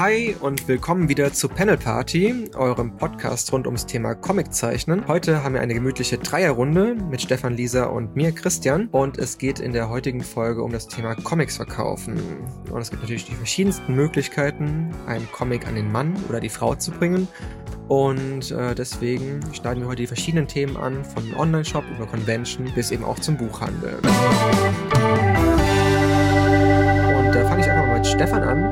Hi und willkommen wieder zu Panel Party, eurem Podcast rund ums Thema Comiczeichnen. Heute haben wir eine gemütliche Dreierrunde mit Stefan, Lisa und mir, Christian. Und es geht in der heutigen Folge um das Thema Comics verkaufen. Und es gibt natürlich die verschiedensten Möglichkeiten, einen Comic an den Mann oder die Frau zu bringen. Und äh, deswegen schneiden wir heute die verschiedenen Themen an, von Online-Shop über Convention bis eben auch zum Buchhandel. Und da fange ich einfach mal mit Stefan an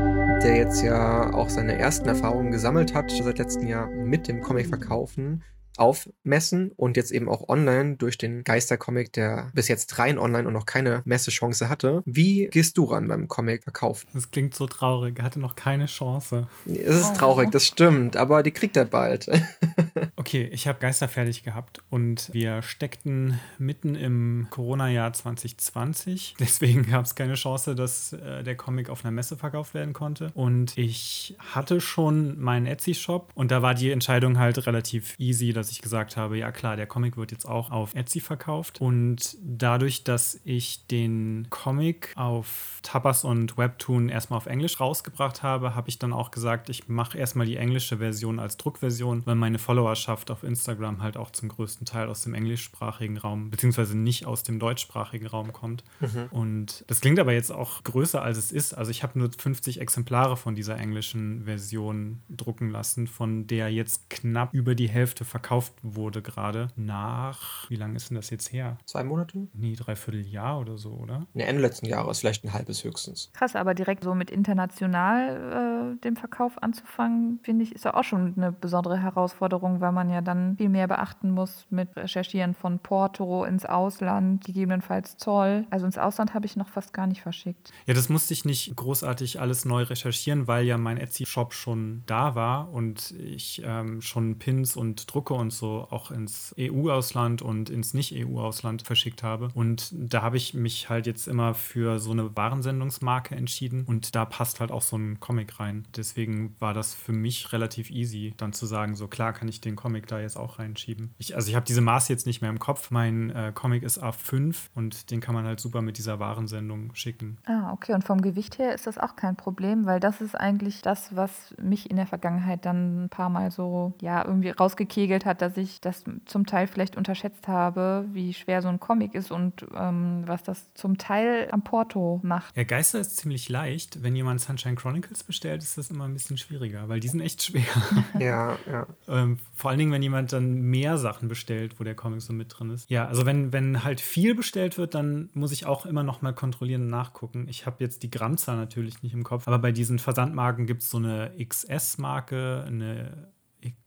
der jetzt ja auch seine ersten Erfahrungen gesammelt hat seit letztem Jahr mit dem Comic verkaufen auf Messen und jetzt eben auch online durch den Geistercomic, der bis jetzt rein online und noch keine Messechance hatte. Wie gehst du ran beim Comic verkaufen? Das klingt so traurig. Er hatte noch keine Chance. Es ist traurig, das stimmt, aber die kriegt er bald. okay, ich habe Geister fertig gehabt und wir steckten mitten im Corona-Jahr 2020. Deswegen gab es keine Chance, dass äh, der Comic auf einer Messe verkauft werden konnte. Und ich hatte schon meinen Etsy-Shop und da war die Entscheidung halt relativ easy, dass dass ich gesagt habe, ja klar, der Comic wird jetzt auch auf Etsy verkauft. Und dadurch, dass ich den Comic auf Tapas und Webtoon erstmal auf Englisch rausgebracht habe, habe ich dann auch gesagt, ich mache erstmal die englische Version als Druckversion, weil meine Followerschaft auf Instagram halt auch zum größten Teil aus dem englischsprachigen Raum, beziehungsweise nicht aus dem deutschsprachigen Raum kommt. Mhm. Und das klingt aber jetzt auch größer, als es ist. Also ich habe nur 50 Exemplare von dieser englischen Version drucken lassen, von der jetzt knapp über die Hälfte verkauft verkauft wurde gerade nach, wie lange ist denn das jetzt her? Zwei Monate? Nee, dreiviertel Jahr oder so, oder? Ne, Ende letzten Jahres, vielleicht ein halbes höchstens. Krass, aber direkt so mit international äh, dem Verkauf anzufangen, finde ich, ist ja auch schon eine besondere Herausforderung, weil man ja dann viel mehr beachten muss mit Recherchieren von Porto ins Ausland, gegebenenfalls Zoll. Also ins Ausland habe ich noch fast gar nicht verschickt. Ja, das musste ich nicht großartig alles neu recherchieren, weil ja mein Etsy-Shop schon da war und ich ähm, schon Pins und Drucke und so auch ins EU-Ausland und ins Nicht-EU-Ausland verschickt habe. Und da habe ich mich halt jetzt immer für so eine Warensendungsmarke entschieden und da passt halt auch so ein Comic rein. Deswegen war das für mich relativ easy, dann zu sagen, so klar kann ich den Comic da jetzt auch reinschieben. Ich, also ich habe diese Maße jetzt nicht mehr im Kopf. Mein äh, Comic ist A5 und den kann man halt super mit dieser Warensendung schicken. Ah, okay. Und vom Gewicht her ist das auch kein Problem, weil das ist eigentlich das, was mich in der Vergangenheit dann ein paar Mal so, ja, irgendwie rausgekegelt hat, dass ich das zum Teil vielleicht unterschätzt habe, wie schwer so ein Comic ist und ähm, was das zum Teil am Porto macht. Ja, Geister ist ziemlich leicht. Wenn jemand Sunshine Chronicles bestellt, ist das immer ein bisschen schwieriger, weil die sind echt schwer. Ja, ja. ähm, vor allen Dingen, wenn jemand dann mehr Sachen bestellt, wo der Comic so mit drin ist. Ja, also wenn, wenn halt viel bestellt wird, dann muss ich auch immer noch mal kontrollieren und nachgucken. Ich habe jetzt die Grammzahl natürlich nicht im Kopf, aber bei diesen Versandmarken gibt es so eine XS-Marke, eine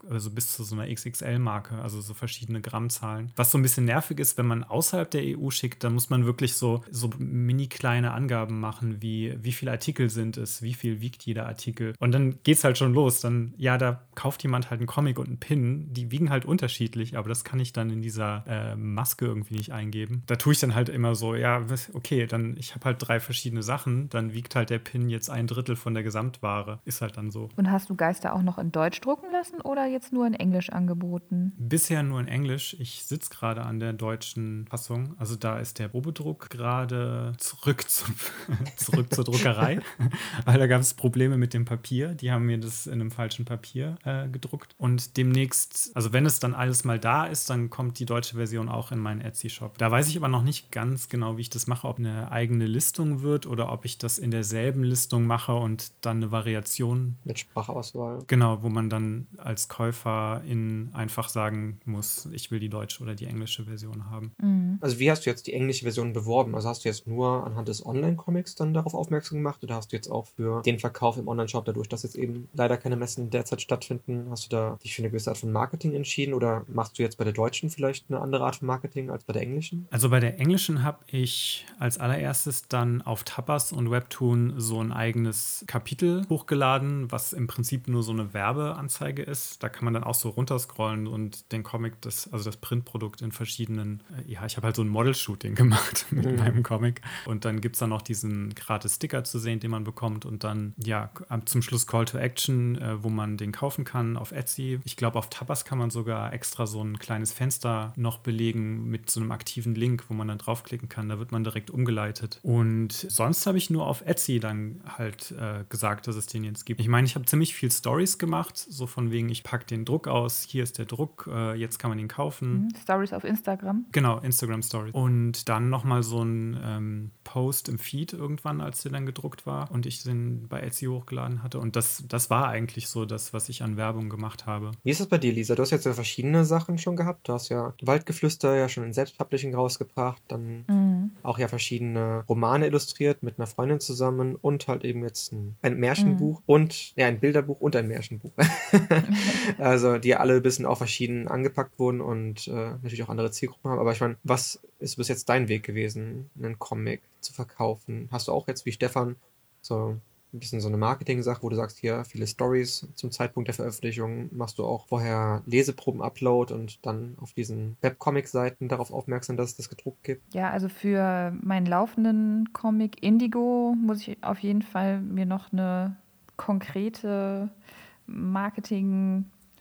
also bis zu so einer XXL-Marke, also so verschiedene Grammzahlen. Was so ein bisschen nervig ist, wenn man außerhalb der EU schickt, dann muss man wirklich so, so mini kleine Angaben machen, wie wie viele Artikel sind es, wie viel wiegt jeder Artikel. Und dann geht es halt schon los. Dann, ja, da kauft jemand halt einen Comic und einen Pin, die wiegen halt unterschiedlich, aber das kann ich dann in dieser äh, Maske irgendwie nicht eingeben. Da tue ich dann halt immer so, ja, okay, dann ich habe halt drei verschiedene Sachen, dann wiegt halt der Pin jetzt ein Drittel von der Gesamtware. Ist halt dann so. Und hast du Geister auch noch in Deutsch drucken lassen oder jetzt nur in Englisch angeboten? Bisher nur in Englisch. Ich sitze gerade an der deutschen Fassung. Also da ist der Probedruck gerade zurück, zum, zurück zur Druckerei, weil da gab es Probleme mit dem Papier. Die haben mir das in einem falschen Papier äh, gedruckt. Und demnächst, also wenn es dann alles mal da ist, dann kommt die deutsche Version auch in meinen Etsy-Shop. Da weiß ich aber noch nicht ganz genau, wie ich das mache, ob eine eigene Listung wird oder ob ich das in derselben Listung mache und dann eine Variation. Mit Sprachauswahl. Genau, wo man dann als Käuferin einfach sagen muss, ich will die deutsche oder die englische Version haben. Mhm. Also wie hast du jetzt die englische Version beworben? Also hast du jetzt nur anhand des Online-Comics dann darauf aufmerksam gemacht oder hast du jetzt auch für den Verkauf im Online-Shop, dadurch, dass jetzt eben leider keine Messen derzeit stattfinden, hast du da dich für eine gewisse Art von Marketing entschieden oder machst du jetzt bei der deutschen vielleicht eine andere Art von Marketing als bei der englischen? Also bei der englischen habe ich als allererstes dann auf Tapas und Webtoon so ein eigenes Kapitel hochgeladen, was im Prinzip nur so eine Werbeanzeige ist. Da kann man dann auch so runterscrollen und den Comic, das, also das Printprodukt in verschiedenen, äh, ja, ich habe halt so ein Model-Shooting gemacht mit mhm. meinem Comic. Und dann gibt es dann noch diesen gratis Sticker zu sehen, den man bekommt. Und dann, ja, zum Schluss Call to Action, äh, wo man den kaufen kann auf Etsy. Ich glaube, auf Tapas kann man sogar extra so ein kleines Fenster noch belegen mit so einem aktiven Link, wo man dann draufklicken kann. Da wird man direkt umgeleitet. Und sonst habe ich nur auf Etsy dann halt äh, gesagt, dass es den jetzt gibt. Ich meine, ich habe ziemlich viel Stories gemacht, so von wegen, ich packe den Druck aus, hier ist der Druck, äh, jetzt kann man ihn kaufen. Mhm. Stories auf Instagram. Genau, Instagram Stories. Und dann nochmal so ein ähm, Post im Feed irgendwann, als der dann gedruckt war und ich den bei Etsy hochgeladen hatte. Und das, das war eigentlich so das, was ich an Werbung gemacht habe. Wie ist das bei dir, Lisa? Du hast jetzt ja verschiedene Sachen schon gehabt. Du hast ja Waldgeflüster ja schon in Selbstpublishing rausgebracht, dann mhm. auch ja verschiedene Romane illustriert mit einer Freundin zusammen und halt eben jetzt ein, ein Märchenbuch mhm. und ja, ein Bilderbuch und ein Märchenbuch. also die alle ein bisschen auch verschieden angepackt wurden und äh, natürlich auch andere Zielgruppen haben. Aber ich meine, was ist bis jetzt dein Weg gewesen, einen Comic zu verkaufen? Hast du auch jetzt wie Stefan so ein bisschen so eine Marketing-Sache, wo du sagst, hier viele Stories zum Zeitpunkt der Veröffentlichung, machst du auch vorher Leseproben-Upload und dann auf diesen Webcomic-Seiten darauf aufmerksam, dass es das gedruckt gibt? Ja, also für meinen laufenden Comic Indigo muss ich auf jeden Fall mir noch eine konkrete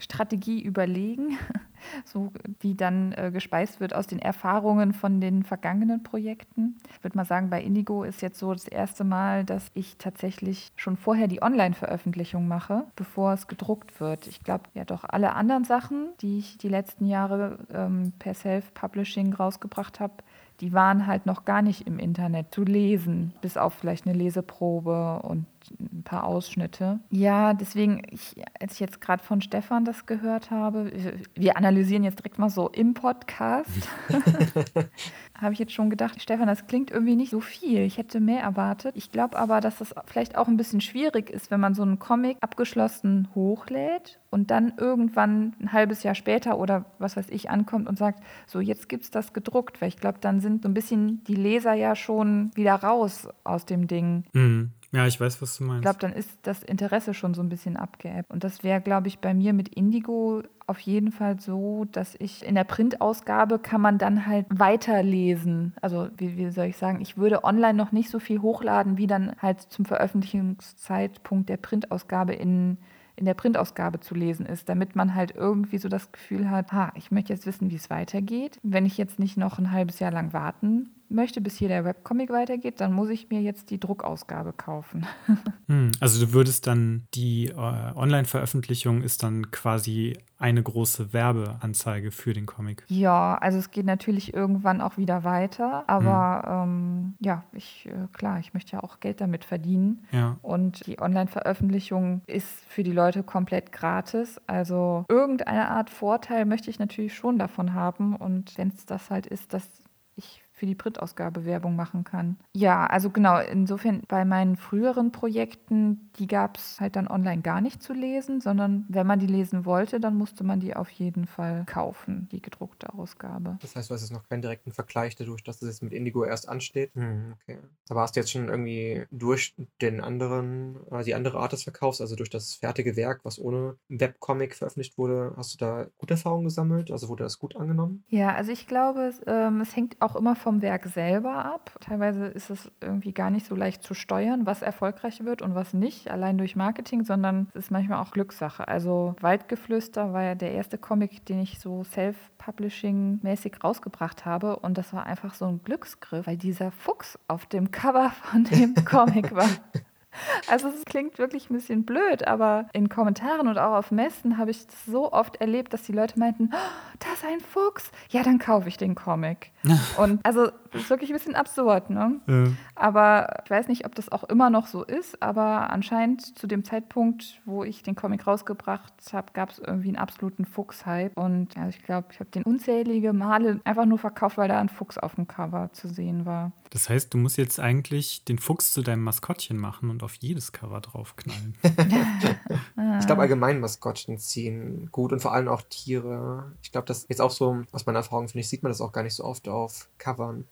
Marketing-Strategie überlegen. so die dann äh, gespeist wird aus den Erfahrungen von den vergangenen Projekten. Ich würde mal sagen, bei Indigo ist jetzt so das erste Mal, dass ich tatsächlich schon vorher die Online-Veröffentlichung mache, bevor es gedruckt wird. Ich glaube, ja doch alle anderen Sachen, die ich die letzten Jahre ähm, per Self-Publishing rausgebracht habe, die waren halt noch gar nicht im Internet zu lesen, bis auf vielleicht eine Leseprobe und ein paar Ausschnitte. Ja, deswegen, ich, als ich jetzt gerade von Stefan das gehört habe, wir analysieren jetzt direkt mal so im Podcast, habe ich jetzt schon gedacht, Stefan, das klingt irgendwie nicht so viel. Ich hätte mehr erwartet. Ich glaube aber, dass das vielleicht auch ein bisschen schwierig ist, wenn man so einen Comic abgeschlossen hochlädt und dann irgendwann ein halbes Jahr später oder was weiß ich ankommt und sagt, so jetzt gibt es das gedruckt, weil ich glaube, dann sind so ein bisschen die Leser ja schon wieder raus aus dem Ding. Mhm. Ja, ich weiß, was du meinst. Ich glaube, dann ist das Interesse schon so ein bisschen abgeebbt. Und das wäre, glaube ich, bei mir mit Indigo auf jeden Fall so, dass ich in der Printausgabe kann man dann halt weiterlesen. Also wie, wie soll ich sagen, ich würde online noch nicht so viel hochladen, wie dann halt zum Veröffentlichungszeitpunkt der Printausgabe in in der Printausgabe zu lesen ist, damit man halt irgendwie so das Gefühl hat, ha, ich möchte jetzt wissen, wie es weitergeht. Wenn ich jetzt nicht noch ein halbes Jahr lang warten möchte, bis hier der Webcomic weitergeht, dann muss ich mir jetzt die Druckausgabe kaufen. Hm, also du würdest dann, die äh, Online-Veröffentlichung ist dann quasi eine große Werbeanzeige für den Comic. Ja, also es geht natürlich irgendwann auch wieder weiter, aber hm. ähm, ja, ich, äh, klar, ich möchte ja auch Geld damit verdienen. Ja. Und die Online-Veröffentlichung ist für die Leute komplett gratis. Also irgendeine Art Vorteil möchte ich natürlich schon davon haben. Und wenn es das halt ist, dass ich für die Printausgabe Werbung machen kann. Ja, also genau, insofern bei meinen früheren Projekten, die gab es halt dann online gar nicht zu lesen, sondern wenn man die lesen wollte, dann musste man die auf jeden Fall kaufen, die gedruckte Ausgabe. Das heißt, du hast jetzt noch keinen direkten Vergleich dadurch, dass das jetzt mit Indigo erst ansteht. Hm, okay. Aber hast du jetzt schon irgendwie durch den anderen, äh, die andere Art des Verkaufs, also durch das fertige Werk, was ohne Webcomic veröffentlicht wurde, hast du da gute Erfahrungen gesammelt? Also wurde das gut angenommen? Ja, also ich glaube, es, ähm, es hängt auch immer vom vom Werk selber ab. Teilweise ist es irgendwie gar nicht so leicht zu steuern, was erfolgreich wird und was nicht, allein durch Marketing, sondern es ist manchmal auch Glückssache. Also Waldgeflüster war ja der erste Comic, den ich so self-publishing-mäßig rausgebracht habe und das war einfach so ein Glücksgriff, weil dieser Fuchs auf dem Cover von dem Comic war. Also es klingt wirklich ein bisschen blöd, aber in Kommentaren und auch auf Messen habe ich so oft erlebt, dass die Leute meinten, oh, da ist ein Fuchs, ja, dann kaufe ich den Comic. und also das ist wirklich ein bisschen absurd, ne? Ja. Aber ich weiß nicht, ob das auch immer noch so ist, aber anscheinend zu dem Zeitpunkt, wo ich den Comic rausgebracht habe, gab es irgendwie einen absoluten Fuchs-Hype. Und also ich glaube, ich habe den unzählige Male einfach nur verkauft, weil da ein Fuchs auf dem Cover zu sehen war. Das heißt, du musst jetzt eigentlich den Fuchs zu deinem Maskottchen machen und auf jedes Cover draufknallen. ich glaube, allgemein Maskottchen ziehen gut und vor allem auch Tiere. Ich glaube, das ist jetzt auch so, aus meiner Erfahrung finde ich, sieht man das auch gar nicht so oft auf Covern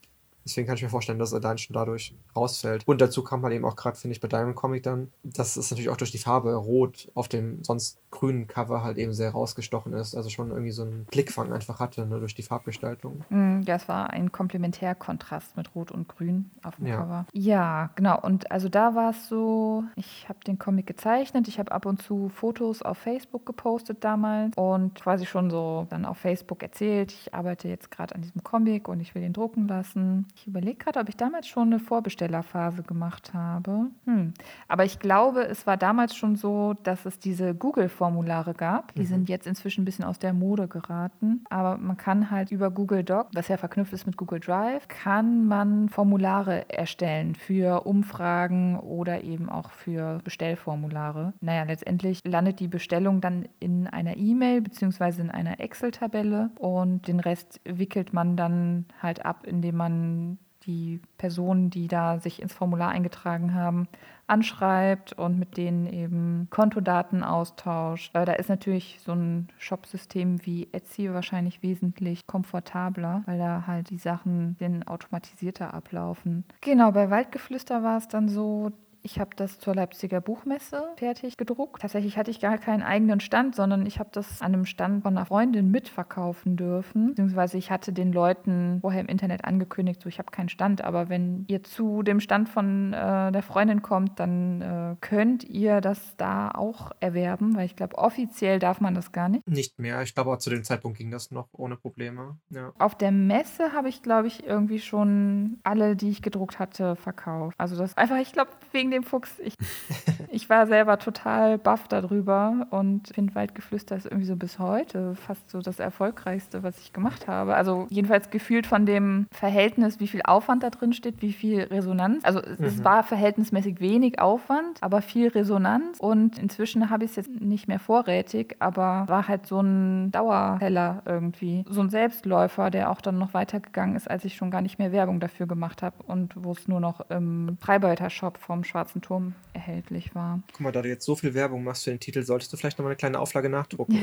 Deswegen kann ich mir vorstellen, dass er dann schon dadurch rausfällt. Und dazu kam halt eben auch gerade, finde ich, bei deinem Comic dann, dass es natürlich auch durch die Farbe Rot auf dem sonst grünen Cover halt eben sehr rausgestochen ist. Also schon irgendwie so einen Blickfang einfach hatte, ne, durch die Farbgestaltung. Mm, ja, es war ein Komplementärkontrast mit Rot und Grün auf dem ja. Cover. Ja, genau. Und also da war es so, ich habe den Comic gezeichnet, ich habe ab und zu Fotos auf Facebook gepostet damals und quasi schon so dann auf Facebook erzählt, ich arbeite jetzt gerade an diesem Comic und ich will ihn drucken lassen. Ich überlege gerade, ob ich damals schon eine Vorbestellerphase gemacht habe. Hm. Aber ich glaube, es war damals schon so, dass es diese Google-Formulare gab. Die mhm. sind jetzt inzwischen ein bisschen aus der Mode geraten. Aber man kann halt über Google Doc, was ja verknüpft ist mit Google Drive, kann man Formulare erstellen für Umfragen oder eben auch für Bestellformulare. Naja, letztendlich landet die Bestellung dann in einer E-Mail bzw. in einer Excel-Tabelle und den Rest wickelt man dann halt ab, indem man die Personen, die da sich ins Formular eingetragen haben, anschreibt und mit denen eben Kontodaten austauscht. da ist natürlich so ein Shopsystem wie Etsy wahrscheinlich wesentlich komfortabler, weil da halt die Sachen den automatisierter ablaufen. Genau, bei Waldgeflüster war es dann so, ich habe das zur Leipziger Buchmesse fertig gedruckt. Tatsächlich hatte ich gar keinen eigenen Stand, sondern ich habe das an einem Stand von einer Freundin mitverkaufen dürfen. Beziehungsweise ich hatte den Leuten vorher im Internet angekündigt, so ich habe keinen Stand, aber wenn ihr zu dem Stand von äh, der Freundin kommt, dann äh, könnt ihr das da auch erwerben, weil ich glaube, offiziell darf man das gar nicht. Nicht mehr. Ich glaube, auch zu dem Zeitpunkt ging das noch ohne Probleme. Ja. Auf der Messe habe ich, glaube ich, irgendwie schon alle, die ich gedruckt hatte, verkauft. Also das einfach, ich glaube, wegen wegen dem Fuchs. Ich, ich war selber total baff darüber und finde Waldgeflüster ist irgendwie so bis heute fast so das Erfolgreichste, was ich gemacht habe. Also jedenfalls gefühlt von dem Verhältnis, wie viel Aufwand da drin steht, wie viel Resonanz. Also mhm. es war verhältnismäßig wenig Aufwand, aber viel Resonanz. Und inzwischen habe ich es jetzt nicht mehr vorrätig, aber war halt so ein Dauerheller irgendwie. So ein Selbstläufer, der auch dann noch weitergegangen ist, als ich schon gar nicht mehr Werbung dafür gemacht habe und wo es nur noch im Freibeuter-Shop vom Schwarz Schwarzen Turm erhältlich war. Guck mal, da du jetzt so viel Werbung machst für den Titel, solltest du vielleicht noch mal eine kleine Auflage nachdrucken.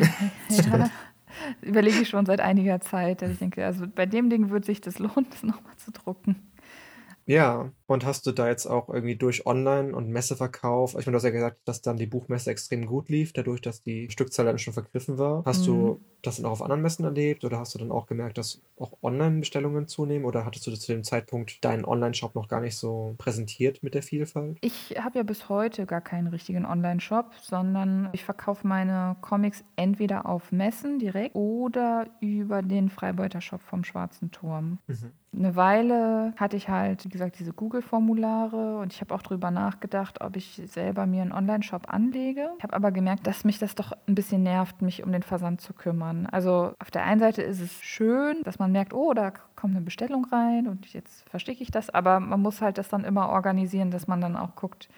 ja, überlege ich schon seit einiger Zeit. Dass ich denke, also bei dem Ding würde sich das lohnen, das nochmal zu drucken. Ja, und hast du da jetzt auch irgendwie durch Online- und Messeverkauf, ich meine, du hast ja gesagt, dass dann die Buchmesse extrem gut lief, dadurch, dass die Stückzahl dann schon vergriffen war. Hast mhm. du das dann auch auf anderen Messen erlebt oder hast du dann auch gemerkt, dass auch Online-Bestellungen zunehmen oder hattest du zu dem Zeitpunkt deinen Online-Shop noch gar nicht so präsentiert mit der Vielfalt? Ich habe ja bis heute gar keinen richtigen Online-Shop, sondern ich verkaufe meine Comics entweder auf Messen direkt oder über den Freibeuter-Shop vom Schwarzen Turm. Mhm. Eine Weile hatte ich halt, wie gesagt, diese Google Google-Formulare und ich habe auch darüber nachgedacht, ob ich selber mir einen Online-Shop anlege. Ich habe aber gemerkt, dass mich das doch ein bisschen nervt, mich um den Versand zu kümmern. Also auf der einen Seite ist es schön, dass man merkt, oh, da kommt eine Bestellung rein und jetzt verstecke ich das, aber man muss halt das dann immer organisieren, dass man dann auch guckt,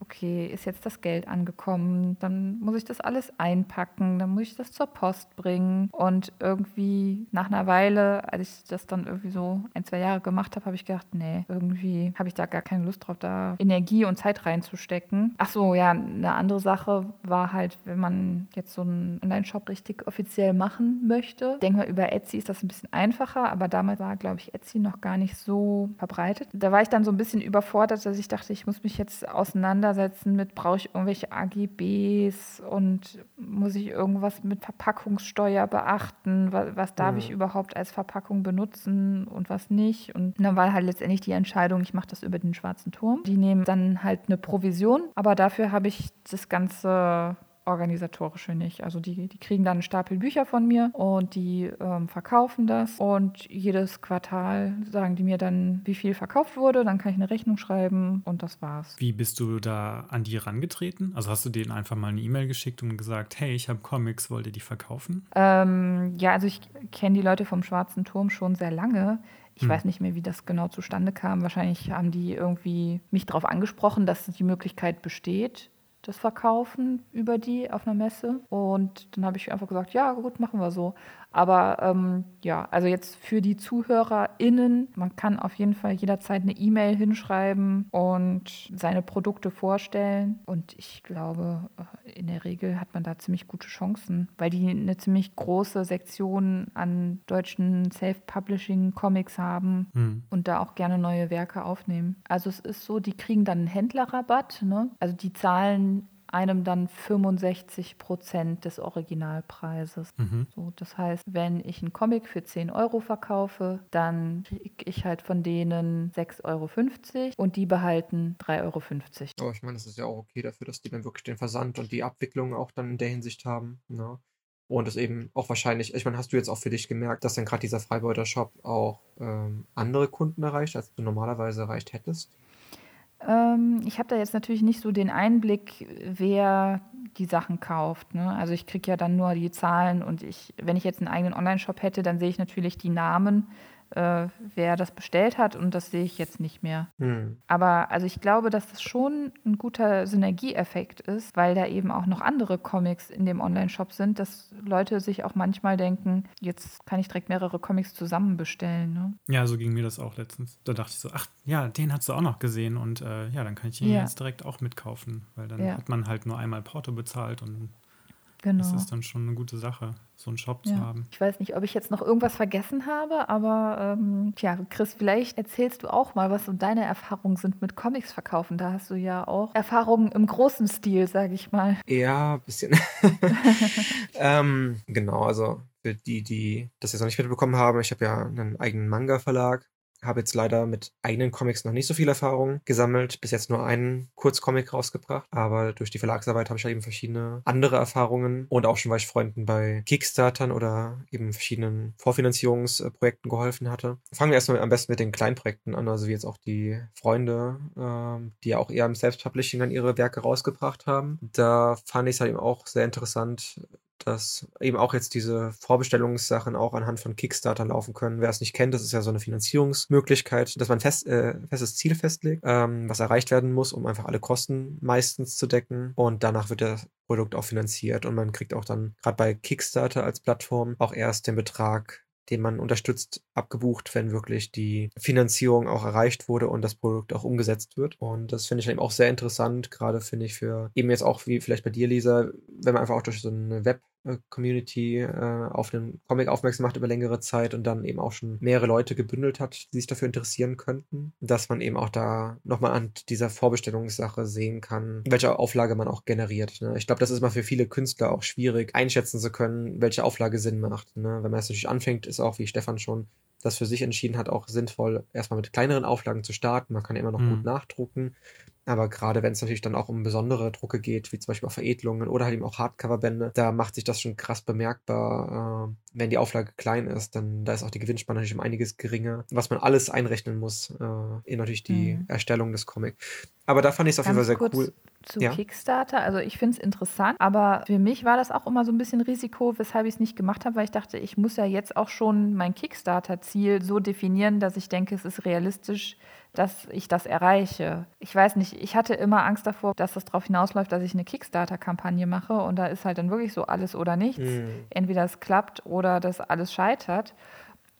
okay, ist jetzt das Geld angekommen, dann muss ich das alles einpacken, dann muss ich das zur Post bringen. Und irgendwie nach einer Weile, als ich das dann irgendwie so ein, zwei Jahre gemacht habe, habe ich gedacht, nee, irgendwie habe ich da gar keine Lust drauf, da Energie und Zeit reinzustecken. Ach so, ja, eine andere Sache war halt, wenn man jetzt so einen Online-Shop richtig offiziell machen möchte. Denke mal, über Etsy ist das ein bisschen einfacher, aber damals war, glaube ich, Etsy noch gar nicht so verbreitet. Da war ich dann so ein bisschen überfordert, dass ich dachte, ich muss mich jetzt auseinander auseinandersetzen mit, brauche ich irgendwelche AGBs und muss ich irgendwas mit Verpackungssteuer beachten? Was, was darf mhm. ich überhaupt als Verpackung benutzen und was nicht? Und dann war halt letztendlich die Entscheidung, ich mache das über den Schwarzen Turm. Die nehmen dann halt eine Provision, aber dafür habe ich das ganze organisatorische nicht. Also die, die kriegen dann einen Stapel Bücher von mir und die ähm, verkaufen das und jedes Quartal sagen die mir dann, wie viel verkauft wurde, dann kann ich eine Rechnung schreiben und das war's. Wie bist du da an die rangetreten? Also hast du denen einfach mal eine E-Mail geschickt und gesagt, hey, ich habe Comics, wollt ihr die verkaufen? Ähm, ja, also ich kenne die Leute vom Schwarzen Turm schon sehr lange. Ich hm. weiß nicht mehr, wie das genau zustande kam. Wahrscheinlich haben die irgendwie mich darauf angesprochen, dass die Möglichkeit besteht, das verkaufen über die auf einer Messe. Und dann habe ich einfach gesagt, ja gut, machen wir so. Aber ähm, ja, also jetzt für die ZuhörerInnen, man kann auf jeden Fall jederzeit eine E-Mail hinschreiben und seine Produkte vorstellen. Und ich glaube, in der Regel hat man da ziemlich gute Chancen, weil die eine ziemlich große Sektion an deutschen Self-Publishing-Comics haben hm. und da auch gerne neue Werke aufnehmen. Also es ist so, die kriegen dann einen Händlerrabatt. Ne? Also die zahlen einem dann 65 Prozent des Originalpreises. Mhm. So, das heißt, wenn ich einen Comic für 10 Euro verkaufe, dann kriege ich halt von denen 6,50 Euro und die behalten 3,50 Euro. Oh, ich meine, das ist ja auch okay dafür, dass die dann wirklich den Versand und die Abwicklung auch dann in der Hinsicht haben. Ne? Und es eben auch wahrscheinlich, ich meine, hast du jetzt auch für dich gemerkt, dass dann gerade dieser Freibeuter-Shop auch ähm, andere Kunden erreicht, als du normalerweise erreicht hättest? Ähm, ich habe da jetzt natürlich nicht so den Einblick, wer die Sachen kauft. Ne? Also ich kriege ja dann nur die Zahlen und ich, wenn ich jetzt einen eigenen Online-Shop hätte, dann sehe ich natürlich die Namen äh, wer das bestellt hat und das sehe ich jetzt nicht mehr. Hm. Aber also ich glaube, dass das schon ein guter Synergieeffekt ist, weil da eben auch noch andere Comics in dem Online-Shop sind, dass Leute sich auch manchmal denken, jetzt kann ich direkt mehrere Comics zusammen bestellen. Ne? Ja, so ging mir das auch letztens. Da dachte ich so, ach ja, den hast du auch noch gesehen und äh, ja, dann kann ich ihn ja. jetzt direkt auch mitkaufen, weil dann ja. hat man halt nur einmal Porto bezahlt und Genau. Das ist dann schon eine gute Sache, so einen Shop ja. zu haben. Ich weiß nicht, ob ich jetzt noch irgendwas vergessen habe, aber ähm, tja, Chris, vielleicht erzählst du auch mal, was so deine Erfahrungen sind mit Comics verkaufen. Da hast du ja auch Erfahrungen im großen Stil, sage ich mal. Ja, ein bisschen. ähm, genau, also für die, die das jetzt noch nicht mitbekommen haben, ich habe ja einen eigenen Manga-Verlag habe jetzt leider mit eigenen Comics noch nicht so viel Erfahrung gesammelt. Bis jetzt nur einen Kurzcomic rausgebracht. Aber durch die Verlagsarbeit habe ich halt eben verschiedene andere Erfahrungen. Und auch schon, weil ich Freunden bei Kickstartern oder eben verschiedenen Vorfinanzierungsprojekten geholfen hatte. Fangen wir erstmal am besten mit den Kleinprojekten an. Also wie jetzt auch die Freunde, ähm, die ja auch eher im Self-Publishing dann ihre Werke rausgebracht haben. Da fand ich es halt eben auch sehr interessant, dass eben auch jetzt diese Vorbestellungssachen auch anhand von Kickstarter laufen können. Wer es nicht kennt, das ist ja so eine Finanzierungsmöglichkeit, dass man fest, äh, festes Ziel festlegt, ähm, was erreicht werden muss, um einfach alle Kosten meistens zu decken. Und danach wird das Produkt auch finanziert und man kriegt auch dann gerade bei Kickstarter als Plattform auch erst den Betrag den man unterstützt, abgebucht, wenn wirklich die Finanzierung auch erreicht wurde und das Produkt auch umgesetzt wird. Und das finde ich eben auch sehr interessant, gerade finde ich für eben jetzt auch wie vielleicht bei dir, Lisa, wenn man einfach auch durch so eine Web Community äh, auf einen Comic aufmerksam macht über längere Zeit und dann eben auch schon mehrere Leute gebündelt hat, die sich dafür interessieren könnten, dass man eben auch da nochmal an dieser Vorbestellungssache sehen kann, welche Auflage man auch generiert. Ne? Ich glaube, das ist mal für viele Künstler auch schwierig einschätzen zu können, welche Auflage Sinn macht. Ne? Wenn man es natürlich anfängt, ist auch, wie Stefan schon das für sich entschieden hat, auch sinnvoll, erstmal mit kleineren Auflagen zu starten. Man kann ja immer noch mhm. gut nachdrucken. Aber gerade wenn es natürlich dann auch um besondere Drucke geht, wie zum Beispiel auch Veredelungen oder halt eben auch Hardcover-Bände, da macht sich das schon krass bemerkbar. Äh, wenn die Auflage klein ist, dann da ist auch die Gewinnspanne natürlich um einiges geringer, was man alles einrechnen muss äh, in natürlich die mhm. Erstellung des Comics. Aber da fand ich es auf jeden Fall sehr cool. Zu ja. Kickstarter, also ich finde es interessant, aber für mich war das auch immer so ein bisschen Risiko, weshalb ich es nicht gemacht habe, weil ich dachte, ich muss ja jetzt auch schon mein Kickstarter-Ziel so definieren, dass ich denke, es ist realistisch, dass ich das erreiche. Ich weiß nicht, ich hatte immer Angst davor, dass das darauf hinausläuft, dass ich eine Kickstarter-Kampagne mache und da ist halt dann wirklich so alles oder nichts. Mhm. Entweder es klappt oder das alles scheitert.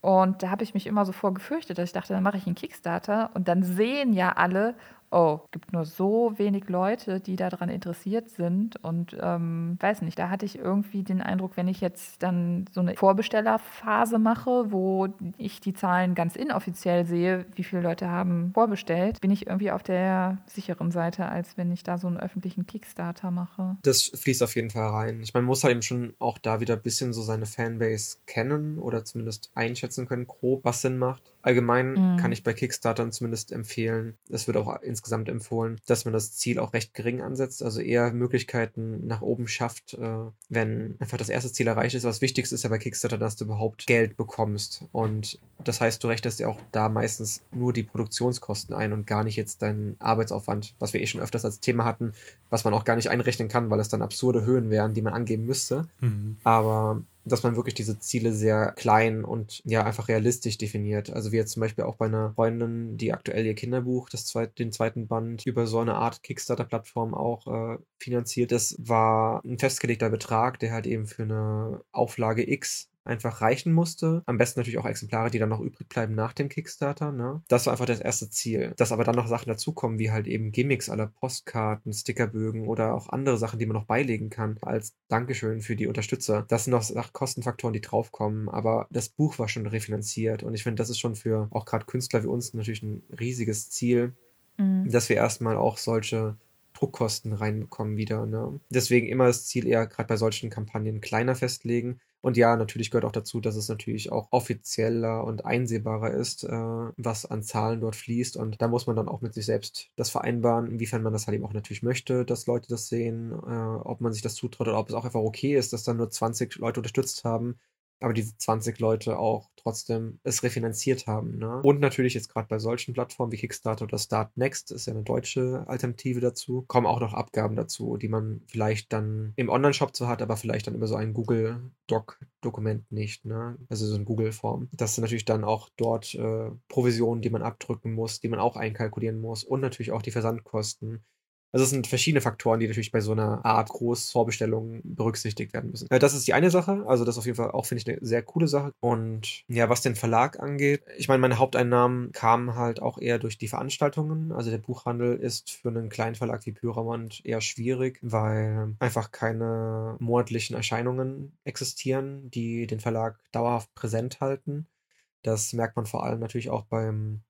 Und da habe ich mich immer so vorgefürchtet, dass ich dachte, dann mache ich einen Kickstarter und dann sehen ja alle, oh, gibt nur so wenig Leute, die daran interessiert sind. Und ähm, weiß nicht, da hatte ich irgendwie den Eindruck, wenn ich jetzt dann so eine Vorbestellerphase mache, wo ich die Zahlen ganz inoffiziell sehe, wie viele Leute haben vorbestellt, bin ich irgendwie auf der sicheren Seite, als wenn ich da so einen öffentlichen Kickstarter mache. Das fließt auf jeden Fall rein. Ich meine, man muss halt eben schon auch da wieder ein bisschen so seine Fanbase kennen oder zumindest einschätzen können, grob, was Sinn macht. Allgemein mhm. kann ich bei Kickstartern zumindest empfehlen, es wird auch insgesamt empfohlen, dass man das Ziel auch recht gering ansetzt, also eher Möglichkeiten nach oben schafft, äh, wenn einfach das erste Ziel erreicht ist. Was Wichtigste ist ja bei Kickstarter, dass du überhaupt Geld bekommst. Und das heißt, du rechnest ja auch da meistens nur die Produktionskosten ein und gar nicht jetzt deinen Arbeitsaufwand, was wir eh schon öfters als Thema hatten, was man auch gar nicht einrechnen kann, weil es dann absurde Höhen wären, die man angeben müsste. Mhm. Aber dass man wirklich diese Ziele sehr klein und ja einfach realistisch definiert. Also wie jetzt zum Beispiel auch bei einer Freundin, die aktuell ihr Kinderbuch, das zweit, den zweiten Band, über so eine Art Kickstarter-Plattform auch äh, finanziert. Das war ein festgelegter Betrag, der halt eben für eine Auflage X einfach reichen musste. Am besten natürlich auch Exemplare, die dann noch übrig bleiben nach dem Kickstarter. Ne? Das war einfach das erste Ziel. Dass aber dann noch Sachen dazukommen, wie halt eben Gimmicks aller Postkarten, Stickerbögen oder auch andere Sachen, die man noch beilegen kann, als Dankeschön für die Unterstützer. Das sind noch Kostenfaktoren, die draufkommen. Aber das Buch war schon refinanziert und ich finde, das ist schon für auch gerade Künstler wie uns natürlich ein riesiges Ziel, mhm. dass wir erstmal auch solche Druckkosten reinbekommen wieder. Ne? Deswegen immer das Ziel eher gerade bei solchen Kampagnen kleiner festlegen. Und ja, natürlich gehört auch dazu, dass es natürlich auch offizieller und einsehbarer ist, äh, was an Zahlen dort fließt. Und da muss man dann auch mit sich selbst das vereinbaren, inwiefern man das halt eben auch natürlich möchte, dass Leute das sehen, äh, ob man sich das zutraut oder ob es auch einfach okay ist, dass dann nur 20 Leute unterstützt haben aber diese 20 Leute auch trotzdem es refinanziert haben. Ne? Und natürlich jetzt gerade bei solchen Plattformen wie Kickstarter oder Start Next, ist ja eine deutsche Alternative dazu, kommen auch noch Abgaben dazu, die man vielleicht dann im Online-Shop so hat, aber vielleicht dann über so ein Google Doc-Dokument nicht. Ne? Also so eine Google-Form. Das sind natürlich dann auch dort äh, Provisionen, die man abdrücken muss, die man auch einkalkulieren muss und natürlich auch die Versandkosten also es sind verschiedene Faktoren, die natürlich bei so einer Art Großvorbestellung berücksichtigt werden müssen. Das ist die eine Sache, also das auf jeden Fall auch, finde ich, eine sehr coole Sache. Und ja, was den Verlag angeht, ich meine, meine Haupteinnahmen kamen halt auch eher durch die Veranstaltungen. Also der Buchhandel ist für einen kleinen Verlag wie Pyramont eher schwierig, weil einfach keine monatlichen Erscheinungen existieren, die den Verlag dauerhaft präsent halten. Das merkt man vor allem natürlich auch beim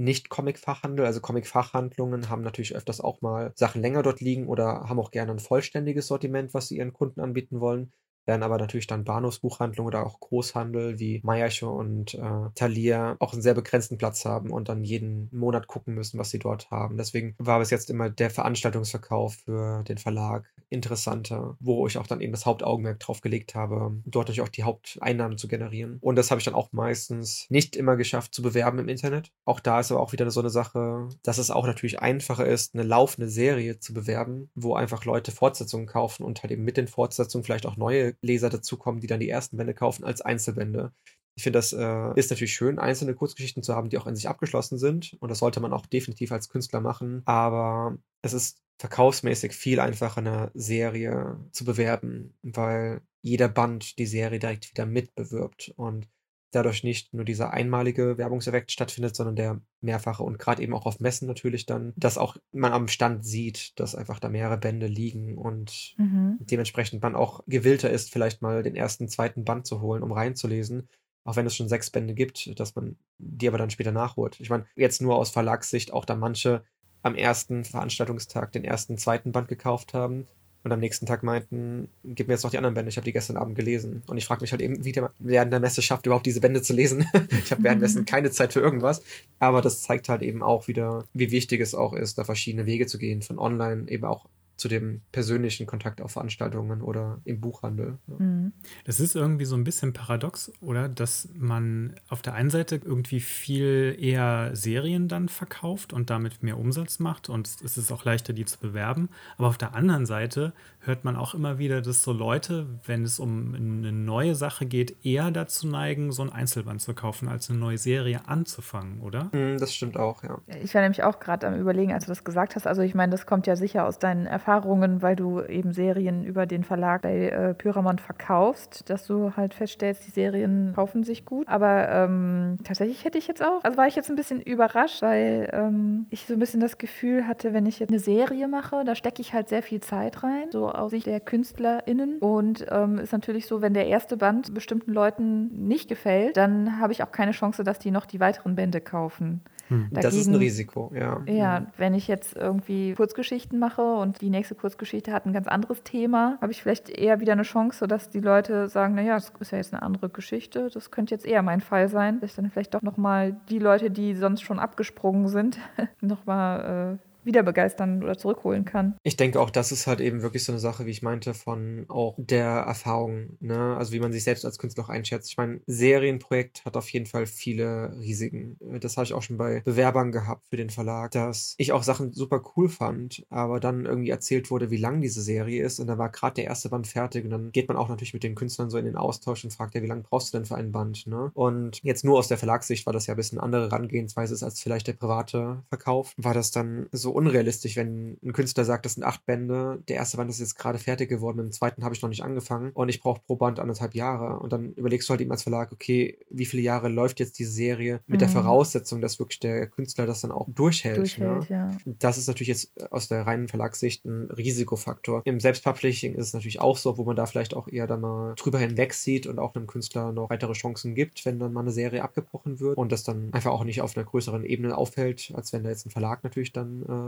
nicht-Comic-Fachhandel, also Comic-Fachhandlungen haben natürlich öfters auch mal Sachen länger dort liegen oder haben auch gerne ein vollständiges Sortiment, was sie ihren Kunden anbieten wollen werden aber natürlich dann Bahnhofsbuchhandlungen oder auch Großhandel wie Mayacho und äh, Thalia auch einen sehr begrenzten Platz haben und dann jeden Monat gucken müssen, was sie dort haben. Deswegen war bis jetzt immer der Veranstaltungsverkauf für den Verlag interessanter, wo ich auch dann eben das Hauptaugenmerk drauf gelegt habe, dort natürlich auch die Haupteinnahmen zu generieren. Und das habe ich dann auch meistens nicht immer geschafft zu bewerben im Internet. Auch da ist aber auch wieder so eine Sache, dass es auch natürlich einfacher ist, eine laufende Serie zu bewerben, wo einfach Leute Fortsetzungen kaufen und halt eben mit den Fortsetzungen vielleicht auch neue Leser dazukommen, die dann die ersten Bände kaufen als Einzelbände. Ich finde, das äh, ist natürlich schön, einzelne Kurzgeschichten zu haben, die auch in sich abgeschlossen sind. Und das sollte man auch definitiv als Künstler machen. Aber es ist verkaufsmäßig viel einfacher, eine Serie zu bewerben, weil jeder Band die Serie direkt wieder mitbewirbt. Und dadurch nicht nur dieser einmalige Werbungseffekt stattfindet, sondern der mehrfache und gerade eben auch auf Messen natürlich dann, dass auch man am Stand sieht, dass einfach da mehrere Bände liegen und mhm. dementsprechend man auch gewillter ist, vielleicht mal den ersten, zweiten Band zu holen, um reinzulesen. Auch wenn es schon sechs Bände gibt, dass man die aber dann später nachholt. Ich meine, jetzt nur aus Verlagssicht auch da manche am ersten Veranstaltungstag den ersten, zweiten Band gekauft haben und am nächsten Tag meinten, gib mir jetzt noch die anderen Bände, ich habe die gestern Abend gelesen. Und ich frage mich halt eben, wie der während der Messe schafft, überhaupt diese Bände zu lesen. ich habe währenddessen keine Zeit für irgendwas. Aber das zeigt halt eben auch wieder, wie wichtig es auch ist, da verschiedene Wege zu gehen, von online eben auch zu dem persönlichen Kontakt auf Veranstaltungen oder im Buchhandel. Ja. Mhm. Das ist irgendwie so ein bisschen paradox, oder? Dass man auf der einen Seite irgendwie viel eher Serien dann verkauft und damit mehr Umsatz macht und es ist auch leichter, die zu bewerben. Aber auf der anderen Seite hört man auch immer wieder, dass so Leute, wenn es um eine neue Sache geht, eher dazu neigen, so ein Einzelband zu kaufen, als eine neue Serie anzufangen, oder? Mhm, das stimmt auch, ja. Ich war nämlich auch gerade am Überlegen, als du das gesagt hast. Also, ich meine, das kommt ja sicher aus deinen Erfahrungen Erfahrungen, weil du eben Serien über den Verlag bei äh, Pyramont verkaufst, dass du halt feststellst, die Serien kaufen sich gut. Aber ähm, tatsächlich hätte ich jetzt auch, also war ich jetzt ein bisschen überrascht, weil ähm, ich so ein bisschen das Gefühl hatte, wenn ich jetzt eine Serie mache, da stecke ich halt sehr viel Zeit rein, so aus Sicht der KünstlerInnen. Und ähm, ist natürlich so, wenn der erste Band bestimmten Leuten nicht gefällt, dann habe ich auch keine Chance, dass die noch die weiteren Bände kaufen. Hm. Dagegen, das ist ein Risiko, ja. Ja, wenn ich jetzt irgendwie Kurzgeschichten mache und die nächste Kurzgeschichte hat ein ganz anderes Thema, habe ich vielleicht eher wieder eine Chance, dass die Leute sagen, naja, das ist ja jetzt eine andere Geschichte, das könnte jetzt eher mein Fall sein, dass ich dann vielleicht doch nochmal die Leute, die sonst schon abgesprungen sind, nochmal äh, wieder begeistern oder zurückholen kann. Ich denke auch, das ist halt eben wirklich so eine Sache, wie ich meinte, von auch der Erfahrung, ne? Also wie man sich selbst als Künstler auch einschätzt. Ich meine, Serienprojekt hat auf jeden Fall viele Risiken. Das habe ich auch schon bei Bewerbern gehabt für den Verlag, dass ich auch Sachen super cool fand, aber dann irgendwie erzählt wurde, wie lang diese Serie ist und dann war gerade der erste Band fertig und dann geht man auch natürlich mit den Künstlern so in den Austausch und fragt ja, wie lange brauchst du denn für einen Band, ne? Und jetzt nur aus der Verlagssicht war das ja ein bisschen andere Herangehensweise als vielleicht der private Verkauf, war das dann so unrealistisch, wenn ein Künstler sagt, das sind acht Bände, der erste Band ist jetzt gerade fertig geworden, dem zweiten habe ich noch nicht angefangen und ich brauche pro Band anderthalb Jahre. Und dann überlegst du halt eben als Verlag, okay, wie viele Jahre läuft jetzt diese Serie mit mhm. der Voraussetzung, dass wirklich der Künstler das dann auch durchhält. durchhält ne? ja. Das ist natürlich jetzt aus der reinen Verlagssicht ein Risikofaktor. Im Selbstpublishing ist es natürlich auch so, wo man da vielleicht auch eher dann mal drüber hinweg sieht und auch einem Künstler noch weitere Chancen gibt, wenn dann mal eine Serie abgebrochen wird und das dann einfach auch nicht auf einer größeren Ebene auffällt, als wenn da jetzt ein Verlag natürlich dann äh,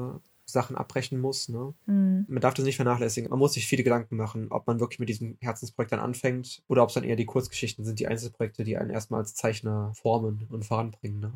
Sachen abbrechen muss. Ne? Mhm. Man darf das nicht vernachlässigen. Man muss sich viele Gedanken machen, ob man wirklich mit diesem Herzensprojekt dann anfängt oder ob es dann eher die Kurzgeschichten sind, die Einzelprojekte, die einen erstmal als Zeichner formen und voranbringen. Ne?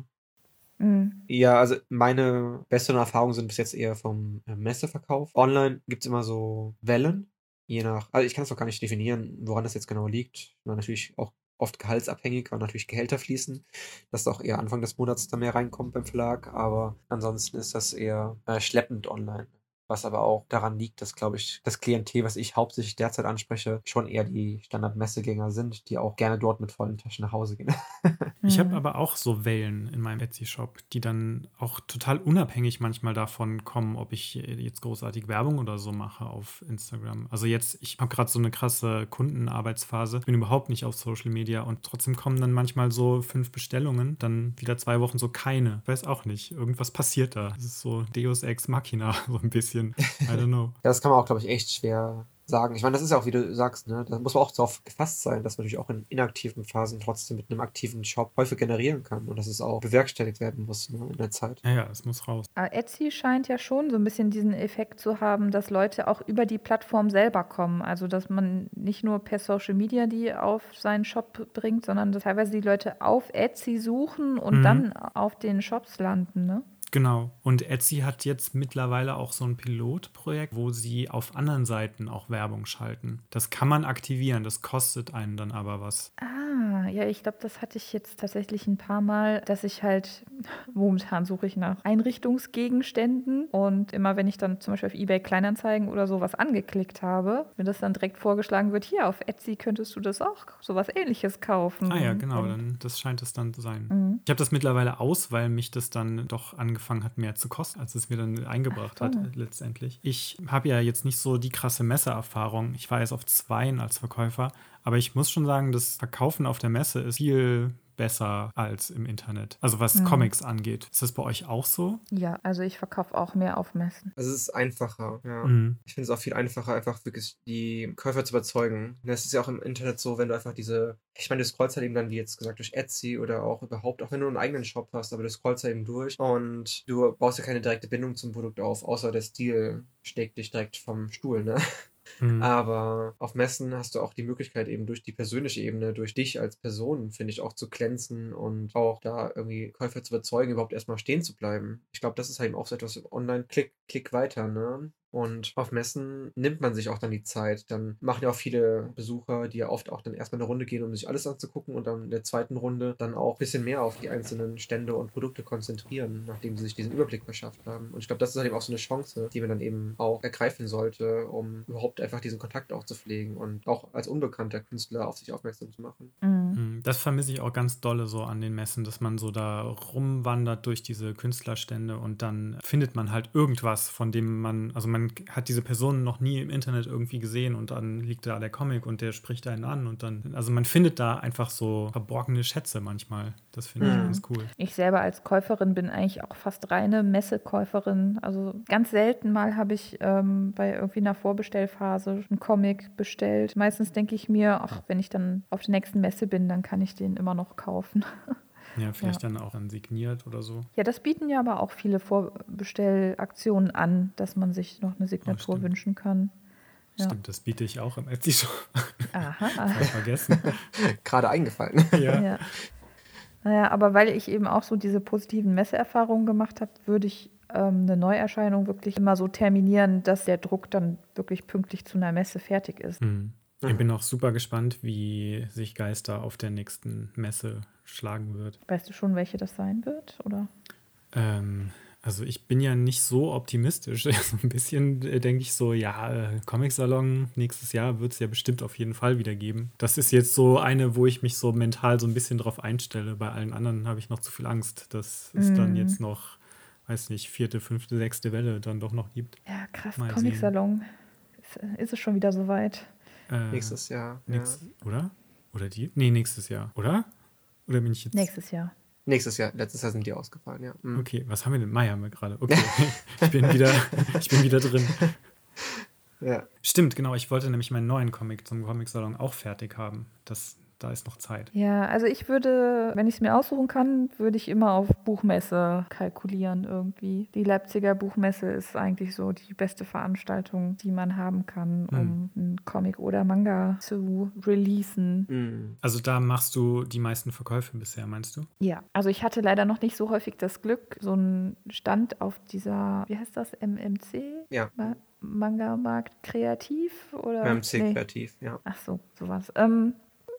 Mhm. Ja, also meine besten Erfahrungen sind bis jetzt eher vom äh, Messeverkauf. Online gibt es immer so Wellen, je nach, also ich kann es auch gar nicht definieren, woran das jetzt genau liegt. Natürlich auch oft gehaltsabhängig, weil natürlich Gehälter fließen, dass auch eher Anfang des Monats da mehr reinkommt beim Verlag, aber ansonsten ist das eher äh, schleppend online was aber auch daran liegt, dass, glaube ich, das Klientel, was ich hauptsächlich derzeit anspreche, schon eher die Standard-Messegänger sind, die auch gerne dort mit vollen Taschen nach Hause gehen. ich habe mhm. aber auch so Wellen in meinem Etsy-Shop, die dann auch total unabhängig manchmal davon kommen, ob ich jetzt großartig Werbung oder so mache auf Instagram. Also jetzt, ich habe gerade so eine krasse Kundenarbeitsphase, bin überhaupt nicht auf Social Media und trotzdem kommen dann manchmal so fünf Bestellungen, dann wieder zwei Wochen so keine. Ich weiß auch nicht, irgendwas passiert da. Das ist so Deus Ex Machina, so ein bisschen bisschen. I don't know. ja, das kann man auch, glaube ich, echt schwer sagen. Ich meine, das ist ja auch, wie du sagst, ne, da muss man auch darauf gefasst sein, dass man natürlich auch in inaktiven Phasen trotzdem mit einem aktiven Shop häufig generieren kann und dass es auch bewerkstelligt werden muss ne, in der Zeit. Ja, ja, es muss raus. Aber Etsy scheint ja schon so ein bisschen diesen Effekt zu haben, dass Leute auch über die Plattform selber kommen. Also, dass man nicht nur per Social Media die auf seinen Shop bringt, sondern dass teilweise die Leute auf Etsy suchen und mhm. dann auf den Shops landen, ne? Genau. Und Etsy hat jetzt mittlerweile auch so ein Pilotprojekt, wo sie auf anderen Seiten auch Werbung schalten. Das kann man aktivieren, das kostet einen dann aber was. Ah, ja, ich glaube, das hatte ich jetzt tatsächlich ein paar Mal, dass ich halt, momentan suche ich nach Einrichtungsgegenständen und immer wenn ich dann zum Beispiel auf Ebay Kleinanzeigen oder sowas angeklickt habe, wenn das dann direkt vorgeschlagen wird, hier auf Etsy könntest du das auch, sowas ähnliches kaufen. Ah ja, genau, dann, das scheint es dann zu sein. Mhm. Ich habe das mittlerweile aus, weil mich das dann doch angefangen angefangen hat, mehr zu kosten, als es mir dann eingebracht hat, letztendlich. Ich habe ja jetzt nicht so die krasse Messeerfahrung. Ich war jetzt auf Zweien als Verkäufer, aber ich muss schon sagen, das Verkaufen auf der Messe ist viel besser als im Internet. Also was mhm. Comics angeht. Ist das bei euch auch so? Ja, also ich verkaufe auch mehr auf Messen. Also es ist einfacher, ja. Mhm. Ich finde es auch viel einfacher, einfach wirklich die Käufer zu überzeugen. Das ist ja auch im Internet so, wenn du einfach diese, ich meine, du scrollst halt eben dann, wie jetzt gesagt, durch Etsy oder auch überhaupt, auch wenn du einen eigenen Shop hast, aber du scrollst halt eben durch und du baust ja keine direkte Bindung zum Produkt auf, außer der Stil steckt dich direkt vom Stuhl, ne? Mhm. Aber auf Messen hast du auch die Möglichkeit, eben durch die persönliche Ebene, durch dich als Person, finde ich, auch zu glänzen und auch da irgendwie Käufer zu überzeugen, überhaupt erstmal stehen zu bleiben. Ich glaube, das ist halt eben auch so etwas online, klick, klick weiter, ne? Und auf Messen nimmt man sich auch dann die Zeit. Dann machen ja auch viele Besucher, die ja oft auch dann erstmal eine Runde gehen, um sich alles anzugucken und dann in der zweiten Runde dann auch ein bisschen mehr auf die einzelnen Stände und Produkte konzentrieren, nachdem sie sich diesen Überblick verschafft haben. Und ich glaube, das ist halt eben auch so eine Chance, die man dann eben auch ergreifen sollte, um überhaupt einfach diesen Kontakt auch zu pflegen und auch als unbekannter Künstler auf sich aufmerksam zu machen. Mhm. mhm. Das vermisse ich auch ganz dolle so an den Messen, dass man so da rumwandert durch diese Künstlerstände und dann findet man halt irgendwas, von dem man, also man man hat diese Person noch nie im Internet irgendwie gesehen und dann liegt da der Comic und der spricht einen an und dann, also man findet da einfach so verborgene Schätze manchmal. Das finde ich mhm. ganz cool. Ich selber als Käuferin bin eigentlich auch fast reine Messekäuferin. Also ganz selten mal habe ich ähm, bei irgendwie einer Vorbestellphase einen Comic bestellt. Meistens denke ich mir, ach, wenn ich dann auf der nächsten Messe bin, dann kann ich den immer noch kaufen. Ja, vielleicht ja. dann auch dann signiert oder so. Ja, das bieten ja aber auch viele Vorbestellaktionen an, dass man sich noch eine Signatur oh, wünschen kann. Ja. Stimmt, das biete ich auch im Etsy Shop. Aha. Das vergessen. Gerade eingefallen. Ja. ja. Naja, aber weil ich eben auch so diese positiven Messeerfahrungen gemacht habe, würde ich ähm, eine Neuerscheinung wirklich immer so terminieren, dass der Druck dann wirklich pünktlich zu einer Messe fertig ist. Mhm. Ich bin auch super gespannt, wie sich Geister auf der nächsten Messe schlagen wird. Weißt du schon, welche das sein wird, oder? Ähm, also ich bin ja nicht so optimistisch. so ein bisschen äh, denke ich so, ja, äh, Comic-Salon nächstes Jahr wird es ja bestimmt auf jeden Fall wieder geben. Das ist jetzt so eine, wo ich mich so mental so ein bisschen drauf einstelle. Bei allen anderen habe ich noch zu viel Angst. Das ist mm. dann mhm. jetzt noch weiß nicht, vierte, fünfte, sechste Welle dann doch noch gibt. Ja, krass. Comic-Salon. Ist, ist es schon wieder soweit? Äh, Nächstes Jahr. Nächst, Ja. Oder? Oder die? Nee, nächstes Jahr, oder? Oder bin ich jetzt. Nächstes Jahr. Nächstes Jahr. Letztes Jahr sind die ausgefallen, ja. Mhm. Okay, was haben wir denn? Mai haben wir gerade. Okay, ich bin wieder, ich bin wieder drin. ja. Stimmt, genau. Ich wollte nämlich meinen neuen Comic zum Comic-Salon auch fertig haben. Das, da ist noch Zeit. Ja, also ich würde, wenn ich es mir aussuchen kann, würde ich immer auf Buchmesse kalkulieren irgendwie. Die Leipziger Buchmesse ist eigentlich so die beste Veranstaltung, die man haben kann, um einen Comic oder Manga zu releasen. Mhm. Also da machst du die meisten Verkäufe bisher, meinst du? Ja, also ich hatte leider noch nicht so häufig das Glück, so einen Stand auf dieser, wie heißt das, MMC? Ja. Ma Manga-Markt kreativ oder? MMC Nee. kreativ, ja. Ach so, sowas. Ähm,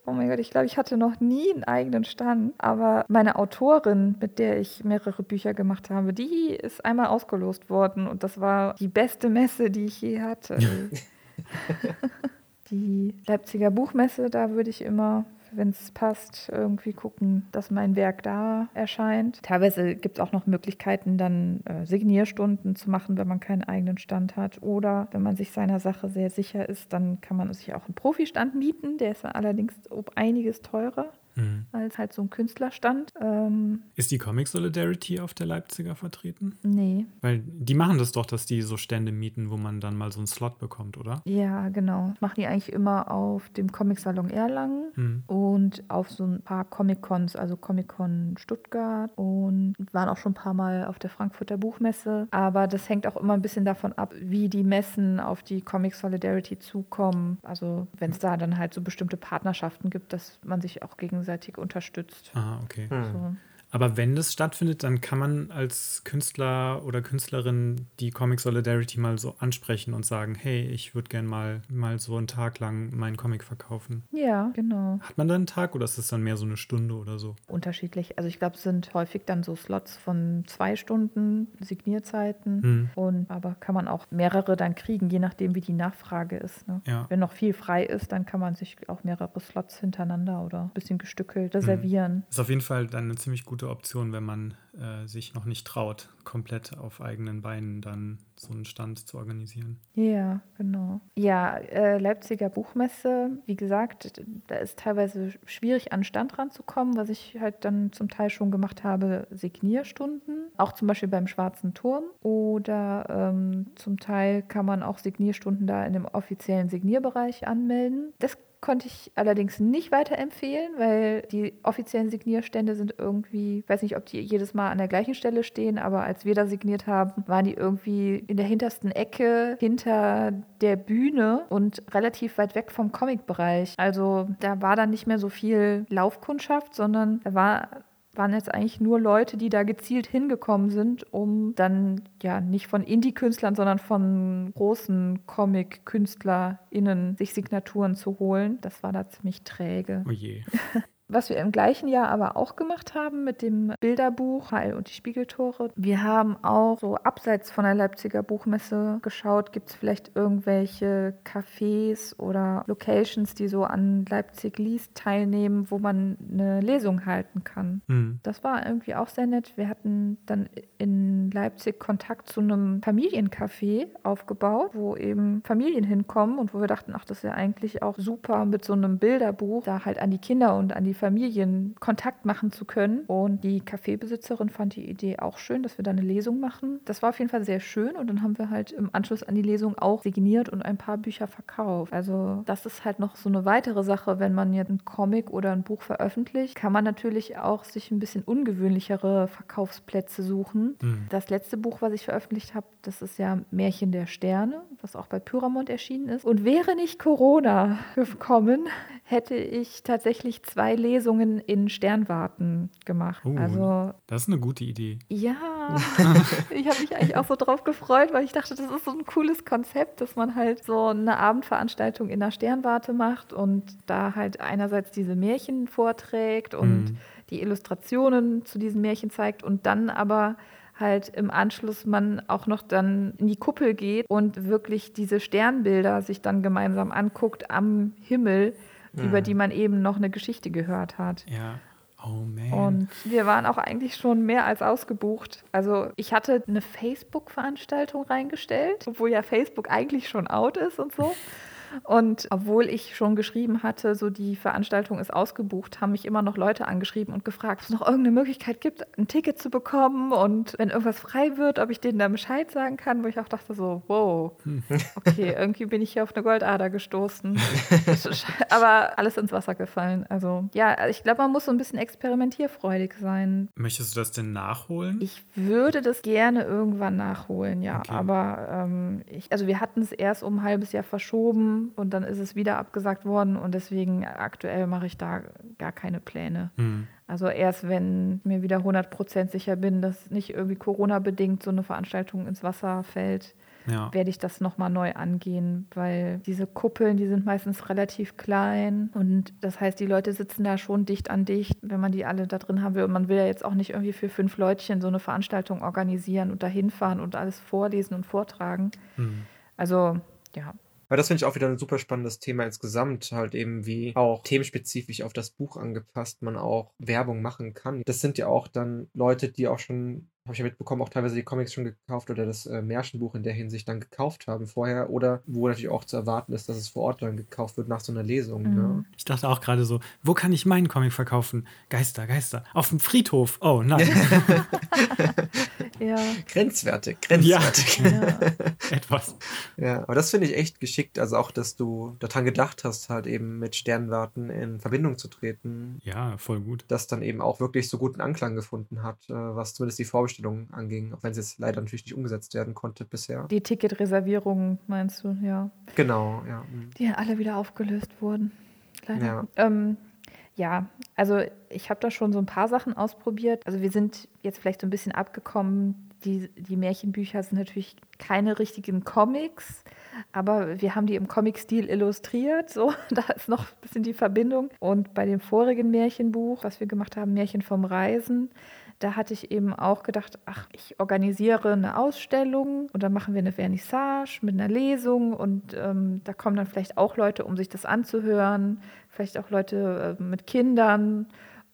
oh mein Gott, ich glaube, ich hatte noch nie einen eigenen Stand, aber meine Autorin, mit der ich mehrere Bücher gemacht habe, die ist einmal ausgelost worden und das war die beste Messe, die ich je hatte. die Leipziger Buchmesse, da würde ich immer, wenn es passt, irgendwie gucken, dass mein Werk da erscheint. Teilweise gibt es auch noch Möglichkeiten, dann äh, Signierstunden zu machen, wenn man keinen eigenen Stand hat. Oder wenn man sich seiner Sache sehr sicher ist, dann kann man sich auch einen Profistand mieten. Der ist allerdings um einiges teurer Mhm. als halt so ein Künstlerstand. Ähm, Ist die Comic Solidarity auf der Leipziger vertreten? nee, Weil die machen das doch, dass die so Stände mieten, wo man dann mal so einen Slot bekommt, oder? ja, genau. Das machen die eigentlich immer auf dem Comic-Salon Erlangen. Mhm. und auf so ein paar Comic-Cons, also Comic-Con Stuttgart und waren auch schon ein paar Mal auf der Frankfurter Buchmesse. Aber das hängt auch immer ein bisschen davon ab, wie die Messen auf die Comic Solidarity zukommen. Also wenn es da dann halt so bestimmte Partnerschaften gibt, dass man sich auch gegenseitig unterstützt. Ah, okay. Mhm. So. Aber wenn das stattfindet, dann kann man als Künstler oder Künstlerin die Comic Solidarity mal so ansprechen und sagen, hey, ich würde gern mal, mal so einen Tag lang meinen Comic verkaufen. Ja, genau. Hat man dann einen Tag oder ist es dann mehr so eine Stunde oder so? Unterschiedlich. Also ich glaube, es sind häufig dann so Slots von zwei Stunden Signierzeiten. Mhm. Und aber kann man auch mehrere dann kriegen, je nachdem, wie die Nachfrage ist. Ne? Ja. Wenn noch viel frei ist, dann kann man sich auch mehrere Slots hintereinander oder ein bisschen gestückelt reservieren. Ist auf jeden Fall dann eine ziemlich gute Option, wenn man äh, sich noch nicht traut, komplett auf eigenen Beinen dann so einen Stand zu organisieren. Ja, genau. Ja, äh, Leipziger Buchmesse, wie gesagt, da ist teilweise schwierig an Stand ranzukommen, was ich halt dann zum Teil schon gemacht habe, Signierstunden, auch zum Beispiel beim Schwarzen Turm oder ähm, zum Teil kann man auch Signierstunden da in dem offiziellen Signierbereich anmelden. Das konnte ich allerdings nicht weiterempfehlen, weil die offiziellen Signierstände sind irgendwie, ich weiß nicht, ob die jedes Mal an der gleichen Stelle stehen, aber als wir da signiert haben, waren die irgendwie in der hintersten Ecke hinter der Bühne und relativ weit weg vom Comic-Bereich. Also da war dann nicht mehr so viel Laufkundschaft, sondern da war waren jetzt eigentlich nur Leute, die da gezielt hingekommen sind, um dann ja nicht von Indie-Künstlern, sondern von großen Comic-KünstlerInnen sich Signaturen zu holen. Das war da ziemlich träge. Oh je. Was wir im gleichen Jahr aber auch gemacht haben mit dem Bilderbuch Heil und die Spiegeltore. Wir haben auch so abseits von der Leipziger Buchmesse geschaut, gibt es vielleicht irgendwelche Cafés oder Locations, die so an Leipzig liest teilnehmen, wo man eine Lesung halten kann. Mhm. Das war irgendwie auch sehr nett. Wir hatten dann in Leipzig Kontakt zu einem Familiencafé aufgebaut, wo eben Familien hinkommen und wo wir dachten, ach, das ist ja eigentlich auch super mit so einem Bilderbuch, da halt an die Kinder und an die Familien Kontakt machen zu können. Und die Cafébesitzerin fand die Idee auch schön, dass wir da eine Lesung machen. Das war auf jeden Fall sehr schön und dann haben wir halt im Anschluss an die Lesung auch signiert und ein paar Bücher verkauft. Also das ist halt noch so eine weitere Sache, wenn man jetzt einen Comic oder ein Buch veröffentlicht, kann man natürlich auch sich ein bisschen ungewöhnlichere Verkaufsplätze suchen. Mhm. Das letzte Buch, was ich veröffentlicht habe, das ist ja Märchen der Sterne, was auch bei Pyramont erschienen ist. Und wäre nicht Corona gekommen, hätte ich tatsächlich zwei Lesungen in Sternwarten gemacht. Oh. Also Das ist eine gute Idee. ja, ich habe mich eigentlich auch so drauf gefreut, weil ich dachte, das ist so ein cooles Konzept, dass man halt so eine Abendveranstaltung in der Sternwarte macht und da halt einerseits diese Märchen vorträgt und Mhm. die Illustrationen zu diesen Märchen zeigt und dann aber halt im Anschluss man auch noch dann in die Kuppel geht und wirklich diese Sternbilder sich dann gemeinsam anguckt am Himmel, über die man eben noch eine Geschichte gehört hat. Ja. Oh man. Und wir waren auch eigentlich schon mehr als ausgebucht. Also ich hatte eine Facebook-Veranstaltung reingestellt, obwohl ja Facebook eigentlich schon out ist und so. Und obwohl ich schon geschrieben hatte, so die Veranstaltung ist ausgebucht, haben mich immer noch Leute angeschrieben und gefragt, ob es noch irgendeine Möglichkeit gibt, ein Ticket zu bekommen und wenn irgendwas frei wird, ob ich denen da Bescheid sagen kann, wo ich auch dachte so, wow, okay, irgendwie bin ich hier auf eine Goldader gestoßen. Aber alles ins Wasser gefallen. Also ja, ich glaube, man muss so ein bisschen experimentierfreudig sein. Möchtest du das denn nachholen? Ich würde das gerne irgendwann nachholen, ja. Okay. Aber ähm, ich, also wir hatten es erst um ein halbes Jahr verschoben und dann ist es wieder abgesagt worden und deswegen aktuell mache ich da gar keine Pläne. Hm. Also erst wenn ich mir wieder 100% sicher bin, dass nicht irgendwie Corona-bedingt so eine Veranstaltung ins Wasser fällt, Ja. werde ich das nochmal neu angehen, weil diese Kuppeln, die sind meistens relativ klein und das heißt, die Leute sitzen da schon dicht an dicht, wenn man die alle da drin haben will. Und man will ja jetzt auch nicht irgendwie für fünf Leutchen so eine Veranstaltung organisieren und da hinfahren und alles vorlesen und vortragen. Hm. Also, ja. Aber das finde ich auch wieder ein super spannendes Thema insgesamt, halt eben wie auch themenspezifisch auf das Buch angepasst man auch Werbung machen kann. Das sind ja auch dann Leute, die auch schon, habe ich ja mitbekommen, auch teilweise die Comics schon gekauft oder das äh, Märchenbuch in der Hinsicht dann gekauft haben vorher oder wo natürlich auch zu erwarten ist, dass es vor Ort dann gekauft wird nach so einer Lesung. Ne? Mhm. Ich dachte auch gerade so, wo kann ich meinen Comic verkaufen? Geister, Geister. Auf dem Friedhof. Oh nein. Ja, Grenzwertig, grenzwertig. ja. Etwas. Ja, aber das finde ich echt geschickt. Also auch, dass du daran gedacht hast, halt eben mit Sternwarten in Verbindung zu treten, Ja, voll gut. das dann eben auch wirklich so guten Anklang gefunden hat, äh, was zumindest die Vorbestellung anging, auch wenn es jetzt leider natürlich nicht umgesetzt werden konnte bisher. Die Ticketreservierungen meinst du, ja. Genau, ja. mm. Die ja alle wieder aufgelöst wurden. Leider. Ja. Ähm, ja, also ich habe da schon so ein paar Sachen ausprobiert. Also wir sind jetzt vielleicht so ein bisschen abgekommen. Die, die Märchenbücher sind natürlich keine richtigen Comics, aber wir haben die im Comic-Stil illustriert. So, da ist noch ein bisschen die Verbindung. Und bei dem vorigen Märchenbuch, was wir gemacht haben, Märchen vom Reisen, da hatte ich eben auch gedacht, ach, ich organisiere eine Ausstellung und dann machen wir eine Vernissage mit einer Lesung und ähm, da kommen dann vielleicht auch Leute, um sich das anzuhören, vielleicht auch Leute äh, mit Kindern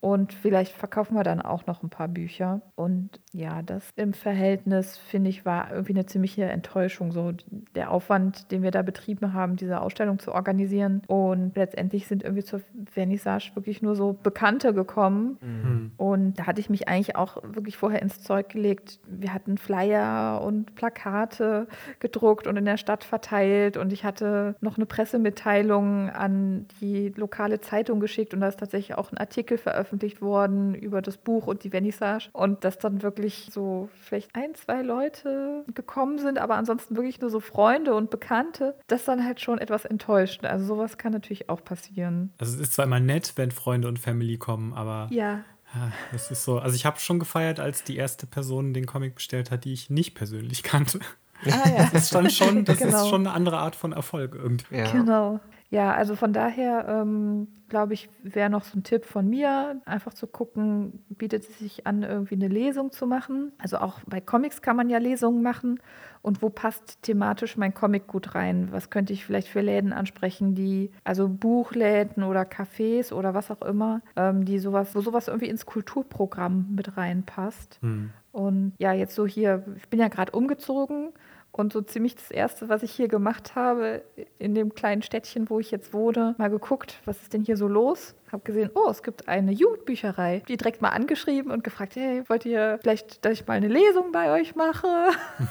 und vielleicht verkaufen wir dann auch noch ein paar Bücher. Und ja, das im Verhältnis, finde ich, war irgendwie eine ziemliche Enttäuschung. So der Aufwand, den wir da betrieben haben, diese Ausstellung zu organisieren. Und letztendlich sind irgendwie zur Vernissage wirklich nur so Bekannte gekommen. Hm. Und da hatte ich mich eigentlich auch wirklich vorher ins Zeug gelegt. Wir hatten Flyer und Plakate gedruckt und in der Stadt verteilt. Und ich hatte noch eine Pressemitteilung an die lokale Zeitung geschickt. Und da ist tatsächlich auch ein Artikel veröffentlicht worden über das Buch und die Vernissage. Und dass dann wirklich so vielleicht ein, zwei Leute gekommen sind, aber ansonsten wirklich nur so Freunde und Bekannte. Das dann halt schon etwas enttäuschend. Also sowas kann natürlich auch passieren. Also es ist zwar immer nett, wenn Freunde und Family kommen, aber Ja, ja, das ist so. Also ich habe schon gefeiert, als die erste Person den Comic bestellt hat, die ich nicht persönlich kannte. ah ja. Das ist dann schon, das Genau. ist schon eine andere Art von Erfolg irgendwie. Ja. Genau. Ja, also von daher ähm, glaube ich, wäre noch so ein Tipp von mir, einfach zu gucken, bietet es sich an, irgendwie eine Lesung zu machen. Also auch bei Comics kann man ja Lesungen machen. Und wo passt thematisch mein Comic gut rein? Was könnte ich vielleicht für Läden ansprechen, die, also Buchläden oder Cafés oder was auch immer, ähm, die sowas, wo sowas irgendwie ins Kulturprogramm mit reinpasst. Hm. Und ja, jetzt so hier, ich bin ja gerade umgezogen und so ziemlich das Erste, was ich hier gemacht habe, in dem kleinen Städtchen, wo ich jetzt wohne, mal geguckt, was ist denn hier so los? Habe gesehen, oh, es gibt eine Jugendbücherei. Die direkt mal angeschrieben und gefragt, hey, wollt ihr vielleicht, dass ich mal eine Lesung bei euch mache?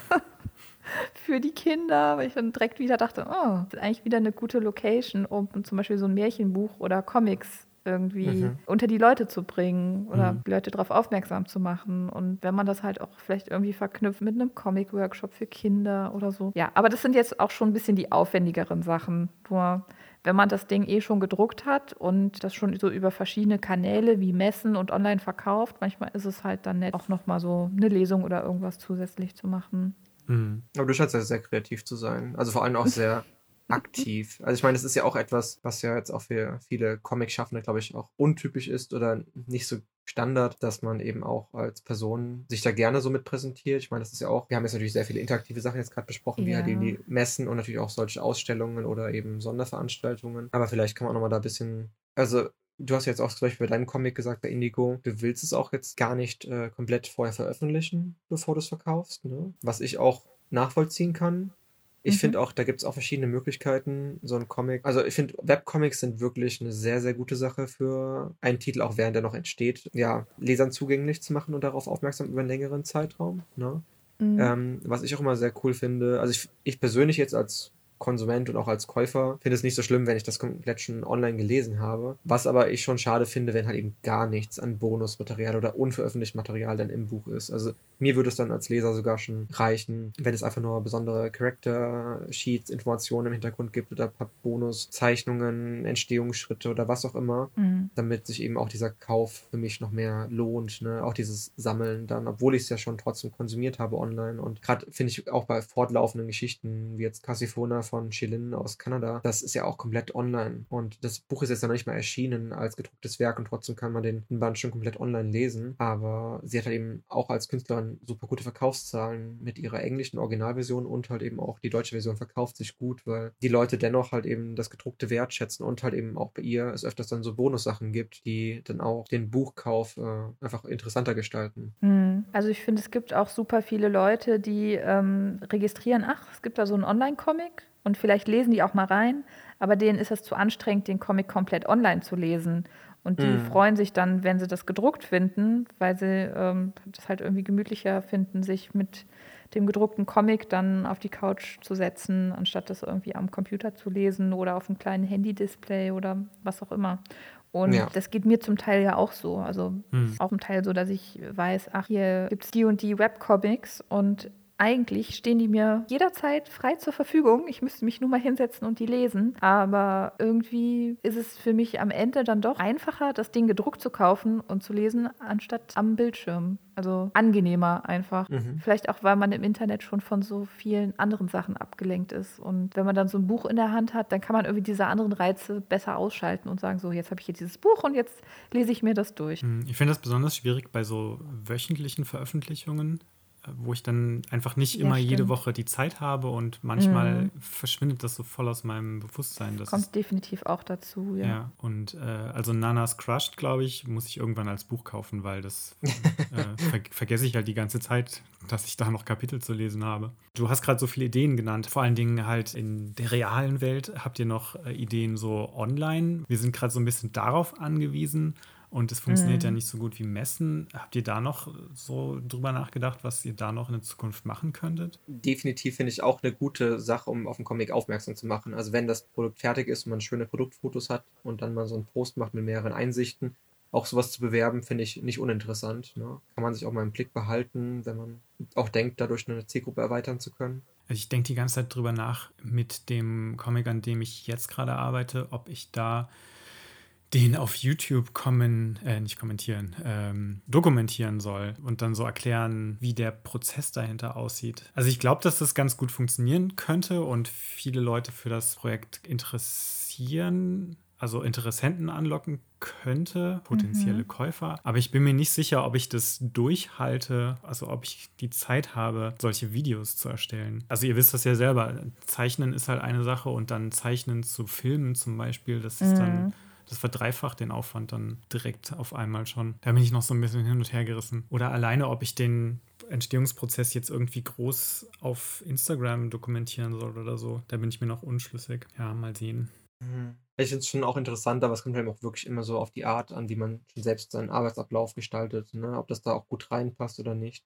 Für die Kinder, weil ich dann direkt wieder dachte, oh, das ist eigentlich wieder eine gute Location, um zum Beispiel so ein Märchenbuch oder Comics irgendwie Mhm. unter die Leute zu bringen oder Mhm. die Leute darauf aufmerksam zu machen. Und wenn man das halt auch vielleicht irgendwie verknüpft mit einem Comic-Workshop für Kinder oder so. Ja, aber das sind jetzt auch schon ein bisschen die aufwendigeren Sachen. Nur wenn man das Ding eh schon gedruckt hat und das schon so über verschiedene Kanäle wie Messen und online verkauft, manchmal ist es halt dann nett, auch nochmal so eine Lesung oder irgendwas zusätzlich zu machen. Hm. Aber du scheinst ja sehr kreativ zu sein. Also vor allem auch sehr aktiv. Also ich meine, es ist ja auch etwas, was ja jetzt auch für viele Comic-Schaffende, glaube ich, auch untypisch ist oder nicht so Standard, dass man eben auch als Person sich da gerne so mit präsentiert. Ich meine, das ist ja auch, wir haben jetzt natürlich sehr viele interaktive Sachen jetzt gerade besprochen, wie halt Ja. eben die Messen und natürlich auch solche Ausstellungen oder eben Sonderveranstaltungen. Aber vielleicht kann man auch nochmal da ein bisschen, also du hast jetzt auch zum Beispiel bei deinem Comic gesagt, bei Indigo, du willst es auch jetzt gar nicht äh, komplett vorher veröffentlichen, bevor du es verkaufst, ne? Was ich auch nachvollziehen kann. Ich mhm. finde auch, da gibt es auch verschiedene Möglichkeiten, so ein Comic. Also ich finde, Webcomics sind wirklich eine sehr, sehr gute Sache für einen Titel, auch während er noch entsteht, ja, Lesern zugänglich zu machen und darauf aufmerksam über einen längeren Zeitraum. Ne? Mhm. Ähm, was ich auch immer sehr cool finde, also ich, ich persönlich jetzt als Konsument und auch als Käufer finde es nicht so schlimm, wenn ich das komplett schon online gelesen habe. Was aber ich schon schade finde, wenn halt eben gar nichts an Bonusmaterial oder unveröffentlichtem Material dann im Buch ist. Also mir würde es dann als Leser sogar schon reichen, wenn es einfach nur besondere Character Sheets, Informationen im Hintergrund gibt oder ein paar Bonuszeichnungen, Entstehungsschritte oder was auch immer, mhm. damit sich eben auch dieser Kauf für mich noch mehr lohnt. Ne? Auch dieses Sammeln dann, obwohl ich es ja schon trotzdem konsumiert habe online. Und gerade finde ich auch bei fortlaufenden Geschichten wie jetzt Cassifona von Chilin aus Kanada, das ist ja auch komplett online. Und das Buch ist jetzt noch nicht mal erschienen als gedrucktes Werk und trotzdem kann man den Band schon komplett online lesen. Aber sie hat halt eben auch als Künstlerin super gute Verkaufszahlen mit ihrer englischen Originalversion und halt eben auch die deutsche Version verkauft sich gut, weil die Leute dennoch halt eben das gedruckte wertschätzen und halt eben auch bei ihr es öfters dann so Bonussachen gibt, die dann auch den Buchkauf äh, einfach interessanter gestalten. Hm. Also ich finde, es gibt auch super viele Leute, die ähm, registrieren, ach, es gibt da so einen Online-Comic und vielleicht lesen die auch mal rein, aber denen ist es zu anstrengend, den Comic komplett online zu lesen. Und die mhm. freuen sich dann, wenn sie das gedruckt finden, weil sie ähm, das halt irgendwie gemütlicher finden, sich mit dem gedruckten Comic dann auf die Couch zu setzen, anstatt das irgendwie am Computer zu lesen oder auf einem kleinen Handy-Display oder was auch immer. Und ja. das geht mir zum Teil ja auch so. Also mhm. auch im Teil so, dass ich weiß, ach, hier gibt es die und die Webcomics und eigentlich stehen die mir jederzeit frei zur Verfügung. Ich müsste mich nur mal hinsetzen und die lesen. Aber irgendwie ist es für mich am Ende dann doch einfacher, das Ding gedruckt zu kaufen und zu lesen, anstatt am Bildschirm. Also angenehmer einfach. Mhm. Vielleicht auch, weil man im Internet schon von so vielen anderen Sachen abgelenkt ist. Und wenn man dann so ein Buch in der Hand hat, dann kann man irgendwie diese anderen Reize besser ausschalten und sagen, so, jetzt habe ich hier dieses Buch und jetzt lese ich mir das durch. Mhm. Ich finde das besonders schwierig bei so wöchentlichen Veröffentlichungen, wo ich dann einfach nicht immer ja, jede Woche die Zeit habe und manchmal mhm. verschwindet das so voll aus meinem Bewusstsein. Das kommt definitiv auch dazu, ja. Ja, und äh, also Nanas Crushed, glaube ich, muss ich irgendwann als Buch kaufen, weil das äh, ver vergesse ich halt die ganze Zeit, dass ich da noch Kapitel zu lesen habe. Du hast gerade so viele Ideen genannt, vor allen Dingen halt in der realen Welt. Habt ihr noch äh, Ideen so online? Wir sind gerade so ein bisschen darauf angewiesen und es funktioniert mhm. ja nicht so gut wie Messen. Habt ihr da noch so drüber nachgedacht, was ihr da noch in der Zukunft machen könntet? Definitiv finde ich auch eine gute Sache, um auf den Comic aufmerksam zu machen. Also wenn das Produkt fertig ist und man schöne Produktfotos hat und dann mal so einen Post macht mit mehreren Einsichten, auch sowas zu bewerben, finde ich nicht uninteressant. Ne? Kann man sich auch mal im Blick behalten, wenn man auch denkt, dadurch eine Zielgruppe erweitern zu können. Also ich denke die ganze Zeit drüber nach mit dem Comic, an dem ich jetzt gerade arbeite, ob ich da den auf YouTube kommen, äh, nicht kommentieren, ähm, dokumentieren soll und dann so erklären, wie der Prozess dahinter aussieht. Also ich glaube, dass das ganz gut funktionieren könnte und viele Leute für das Projekt interessieren, also Interessenten anlocken könnte, potenzielle mhm. Käufer. Aber ich bin mir nicht sicher, ob ich das durchhalte, also ob ich die Zeit habe, solche Videos zu erstellen. Also ihr wisst das ja selber, Zeichnen ist halt eine Sache und dann Zeichnen zu filmen zum Beispiel, das ist mhm. dann das verdreifacht den Aufwand dann direkt auf einmal schon. Da bin ich noch so ein bisschen hin und her gerissen. Oder alleine, ob ich den Entstehungsprozess jetzt irgendwie groß auf Instagram dokumentieren soll oder so. Da bin ich mir noch unschlüssig. Ja, mal sehen. Mhm. Ich finde es schon auch interessant, aber es kommt halt auch wirklich immer so auf die Art an, wie man selbst seinen Arbeitsablauf gestaltet. Ne? Ob das da auch gut reinpasst oder nicht.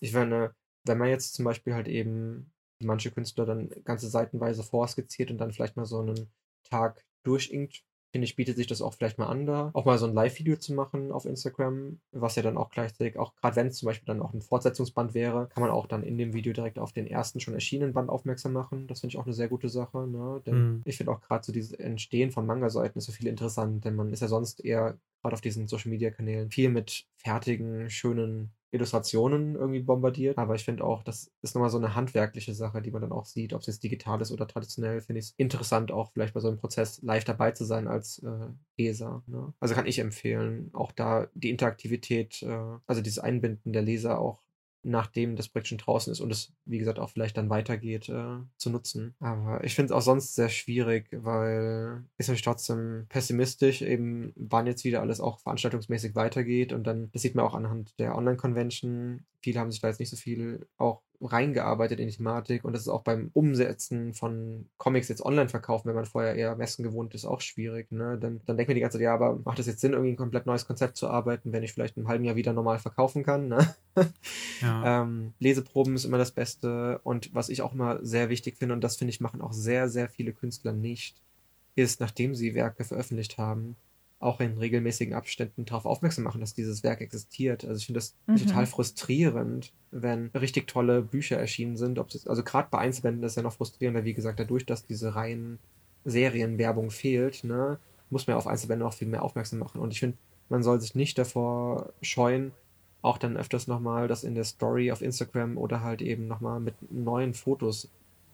Ich meine, wenn man jetzt zum Beispiel halt eben manche Künstler dann ganze seitenweise vorskizziert und dann vielleicht mal so einen Tag durchinkt, finde ich, bietet sich das auch vielleicht mal an, da auch mal so ein Live-Video zu machen auf Instagram, was ja dann auch gleichzeitig, auch gerade wenn es zum Beispiel dann auch ein Fortsetzungsband wäre, kann man auch dann in dem Video direkt auf den ersten schon erschienenen Band aufmerksam machen. Das finde ich auch eine sehr gute Sache, ne? Denn mhm. ich finde auch gerade so dieses Entstehen von Manga-Seiten ist so viel interessant, denn man ist ja sonst eher gerade auf diesen Social-Media-Kanälen viel mit fertigen, schönen Illustrationen irgendwie bombardiert. Aber ich finde auch, das ist nochmal so eine handwerkliche Sache, die man dann auch sieht, ob es jetzt digital ist oder traditionell, finde ich es interessant, auch vielleicht bei so einem Prozess live dabei zu sein als äh, Leser. Ne? Also kann ich empfehlen, auch da die Interaktivität, äh, also dieses Einbinden der Leser auch nachdem das Projekt schon draußen ist und es, wie gesagt, auch vielleicht dann weitergeht, äh, zu nutzen. Aber ich finde es auch sonst sehr schwierig, weil ist natürlich trotzdem pessimistisch, eben wann jetzt wieder alles auch veranstaltungsmäßig weitergeht und dann, das sieht man auch anhand der Online-Convention, viele haben sich da jetzt nicht so viel auch reingearbeitet in die Thematik und das ist auch beim Umsetzen von Comics jetzt online verkaufen, wenn man vorher eher Messen gewohnt ist, auch schwierig. Ne? Dann, dann denkt man die ganze Zeit, ja, aber macht das jetzt Sinn, irgendwie ein komplett neues Konzept zu arbeiten, wenn ich vielleicht einem halben Jahr wieder normal verkaufen kann? Ne? Ja. ähm, Leseproben ist immer das Beste und was ich auch immer sehr wichtig finde und das finde ich machen auch sehr, sehr viele Künstler nicht, ist, nachdem sie Werke veröffentlicht haben, auch in regelmäßigen Abständen darauf aufmerksam machen, dass dieses Werk existiert. Also ich finde das mhm. total frustrierend, wenn richtig tolle Bücher erschienen sind. Das, also gerade bei Einzelbänden ist ja noch frustrierender, wie gesagt, dadurch, dass diese reinen Serienwerbung fehlt, ne, muss man auf Einzelbände auch viel mehr aufmerksam machen. Und ich finde, man soll sich nicht davor scheuen, auch dann öfters nochmal das in der Story auf Instagram oder halt eben nochmal mit neuen Fotos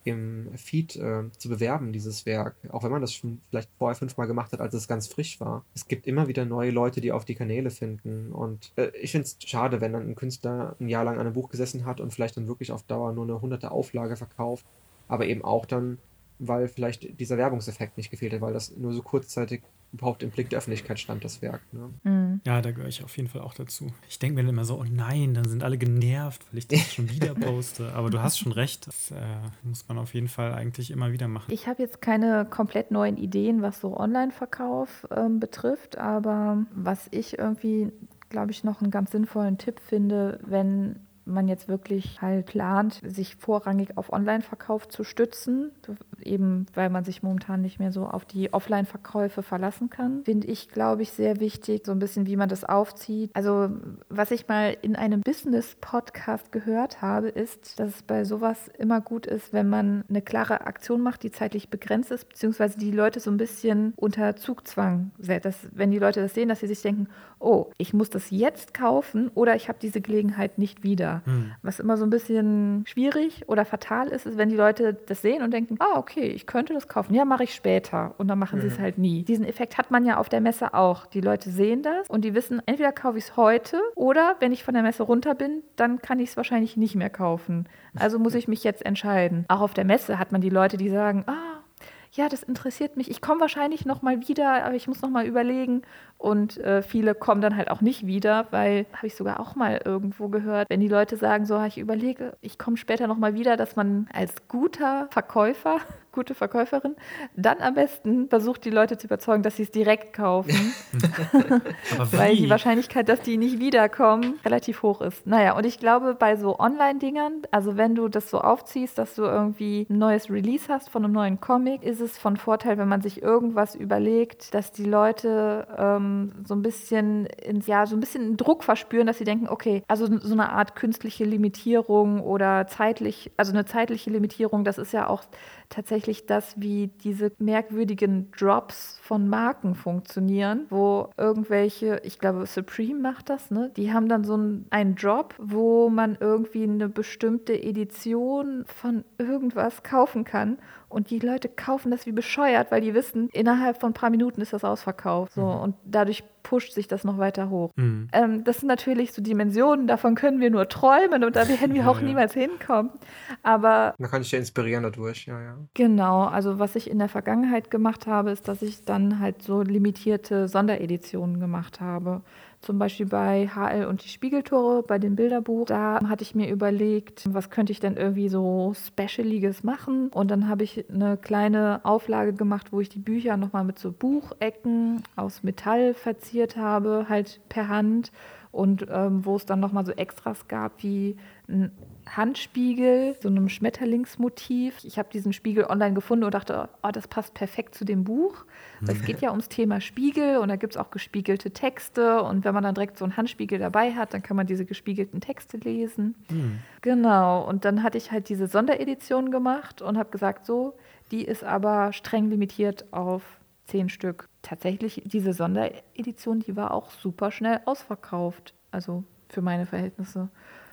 im Feed äh, zu bewerben, dieses Werk. Auch wenn man das schon vielleicht vorher fünfmal gemacht hat, als es ganz frisch war. Es gibt immer wieder neue Leute, die auf die Kanäle finden. Und äh, ich finde es schade, wenn dann ein Künstler ein Jahr lang an einem Buch gesessen hat und vielleicht dann wirklich auf Dauer nur eine hunderte Auflage verkauft. Aber eben auch dann, weil vielleicht dieser Werbungseffekt nicht gefehlt hat, weil das nur so kurzzeitig überhaupt im Blick der Öffentlichkeit stand, das Werk. Ne? Mhm. Ja, da gehöre ich auf jeden Fall auch dazu. Ich denke mir dann immer so, oh nein, dann sind alle genervt, weil ich das schon wieder poste. Aber du hast schon recht, das äh, muss man auf jeden Fall eigentlich immer wieder machen. Ich habe jetzt keine komplett neuen Ideen, was so Online-Verkauf ähm, betrifft, aber was ich irgendwie glaube ich, noch einen ganz sinnvollen Tipp finde, wenn man jetzt wirklich halt plant, sich vorrangig auf Online-Verkauf zu stützen, eben weil man sich momentan nicht mehr so auf die Offline-Verkäufe verlassen kann, finde ich, glaube ich, sehr wichtig, so ein bisschen, wie man das aufzieht. Also, was ich mal in einem Business-Podcast gehört habe, ist, dass es bei sowas immer gut ist, wenn man eine klare Aktion macht, die zeitlich begrenzt ist, beziehungsweise die Leute so ein bisschen unter Zugzwang setzt. Wenn die Leute das sehen, dass sie sich denken, oh, ich muss das jetzt kaufen oder ich habe diese Gelegenheit nicht wieder. Mhm. Was immer so ein bisschen schwierig oder fatal ist, ist, wenn die Leute das sehen und denken, ah, okay, ich könnte das kaufen. Ja, mache ich später. Und dann machen mhm. sie es halt nie. Diesen Effekt hat man ja auf der Messe auch. Die Leute sehen das und die wissen, entweder kaufe ich es heute oder wenn ich von der Messe runter bin, dann kann ich es wahrscheinlich nicht mehr kaufen. Also muss ich mich jetzt entscheiden. Auch auf der Messe hat man die Leute, die sagen, ah, ja, das interessiert mich. Ich komme wahrscheinlich noch mal wieder, aber ich muss noch mal überlegen. Und äh, viele kommen dann halt auch nicht wieder, weil, habe ich sogar auch mal irgendwo gehört, wenn die Leute sagen, so, ich überlege, ich komme später noch mal wieder, dass man als guter Verkäufer gute Verkäuferin, dann am besten versucht, die Leute zu überzeugen, dass sie es direkt kaufen. Weil die Wahrscheinlichkeit, dass die nicht wiederkommen, relativ hoch ist. Naja, und ich glaube, bei so Online-Dingern, also wenn du das so aufziehst, dass du irgendwie ein neues Release hast von einem neuen Comic, ist es von Vorteil, wenn man sich irgendwas überlegt, dass die Leute ähm, so ein bisschen ins, ja, so ein bisschen Druck verspüren, dass sie denken, okay, also so eine Art künstliche Limitierung oder zeitlich, also eine zeitliche Limitierung, das ist ja auch tatsächlich das, wie diese merkwürdigen Drops von Marken funktionieren, wo irgendwelche, ich glaube, Supreme macht das, ne? Die haben dann so einen, einen Drop, wo man irgendwie eine bestimmte Edition von irgendwas kaufen kann und die Leute kaufen das wie bescheuert, weil die wissen, innerhalb von ein paar Minuten ist das ausverkauft. So. Mhm. Und dadurch pusht sich das noch weiter hoch. Mhm. Ähm, das sind natürlich so Dimensionen, davon können wir nur träumen und da werden wir auch ja, niemals hinkommen. Aber. Man kann sich ja inspirieren dadurch, ja, ja. Genau, also was ich in der Vergangenheit gemacht habe, ist, dass ich dann halt so limitierte Sondereditionen gemacht habe. Zum Beispiel bei HL und die Spiegeltore, bei dem Bilderbuch. Da hatte ich mir überlegt, was könnte ich denn irgendwie so Specialiges machen. Und dann habe ich eine kleine Auflage gemacht, wo ich die Bücher nochmal mit so Buchecken aus Metall verziert habe, halt per Hand. Und ähm, wo es dann nochmal so Extras gab, wie ein Handspiegel, so einem Schmetterlingsmotiv. Ich habe diesen Spiegel online gefunden und dachte, oh, das passt perfekt zu dem Buch. Es geht ja ums Thema Spiegel und da gibt es auch gespiegelte Texte. Und wenn man dann direkt so einen Handspiegel dabei hat, dann kann man diese gespiegelten Texte lesen. Mhm. Genau. Und dann hatte ich halt diese Sonderedition gemacht und habe gesagt, so, die ist aber streng limitiert auf zehn Stück. Tatsächlich, diese Sonderedition, die war auch super schnell ausverkauft. Also für meine Verhältnisse.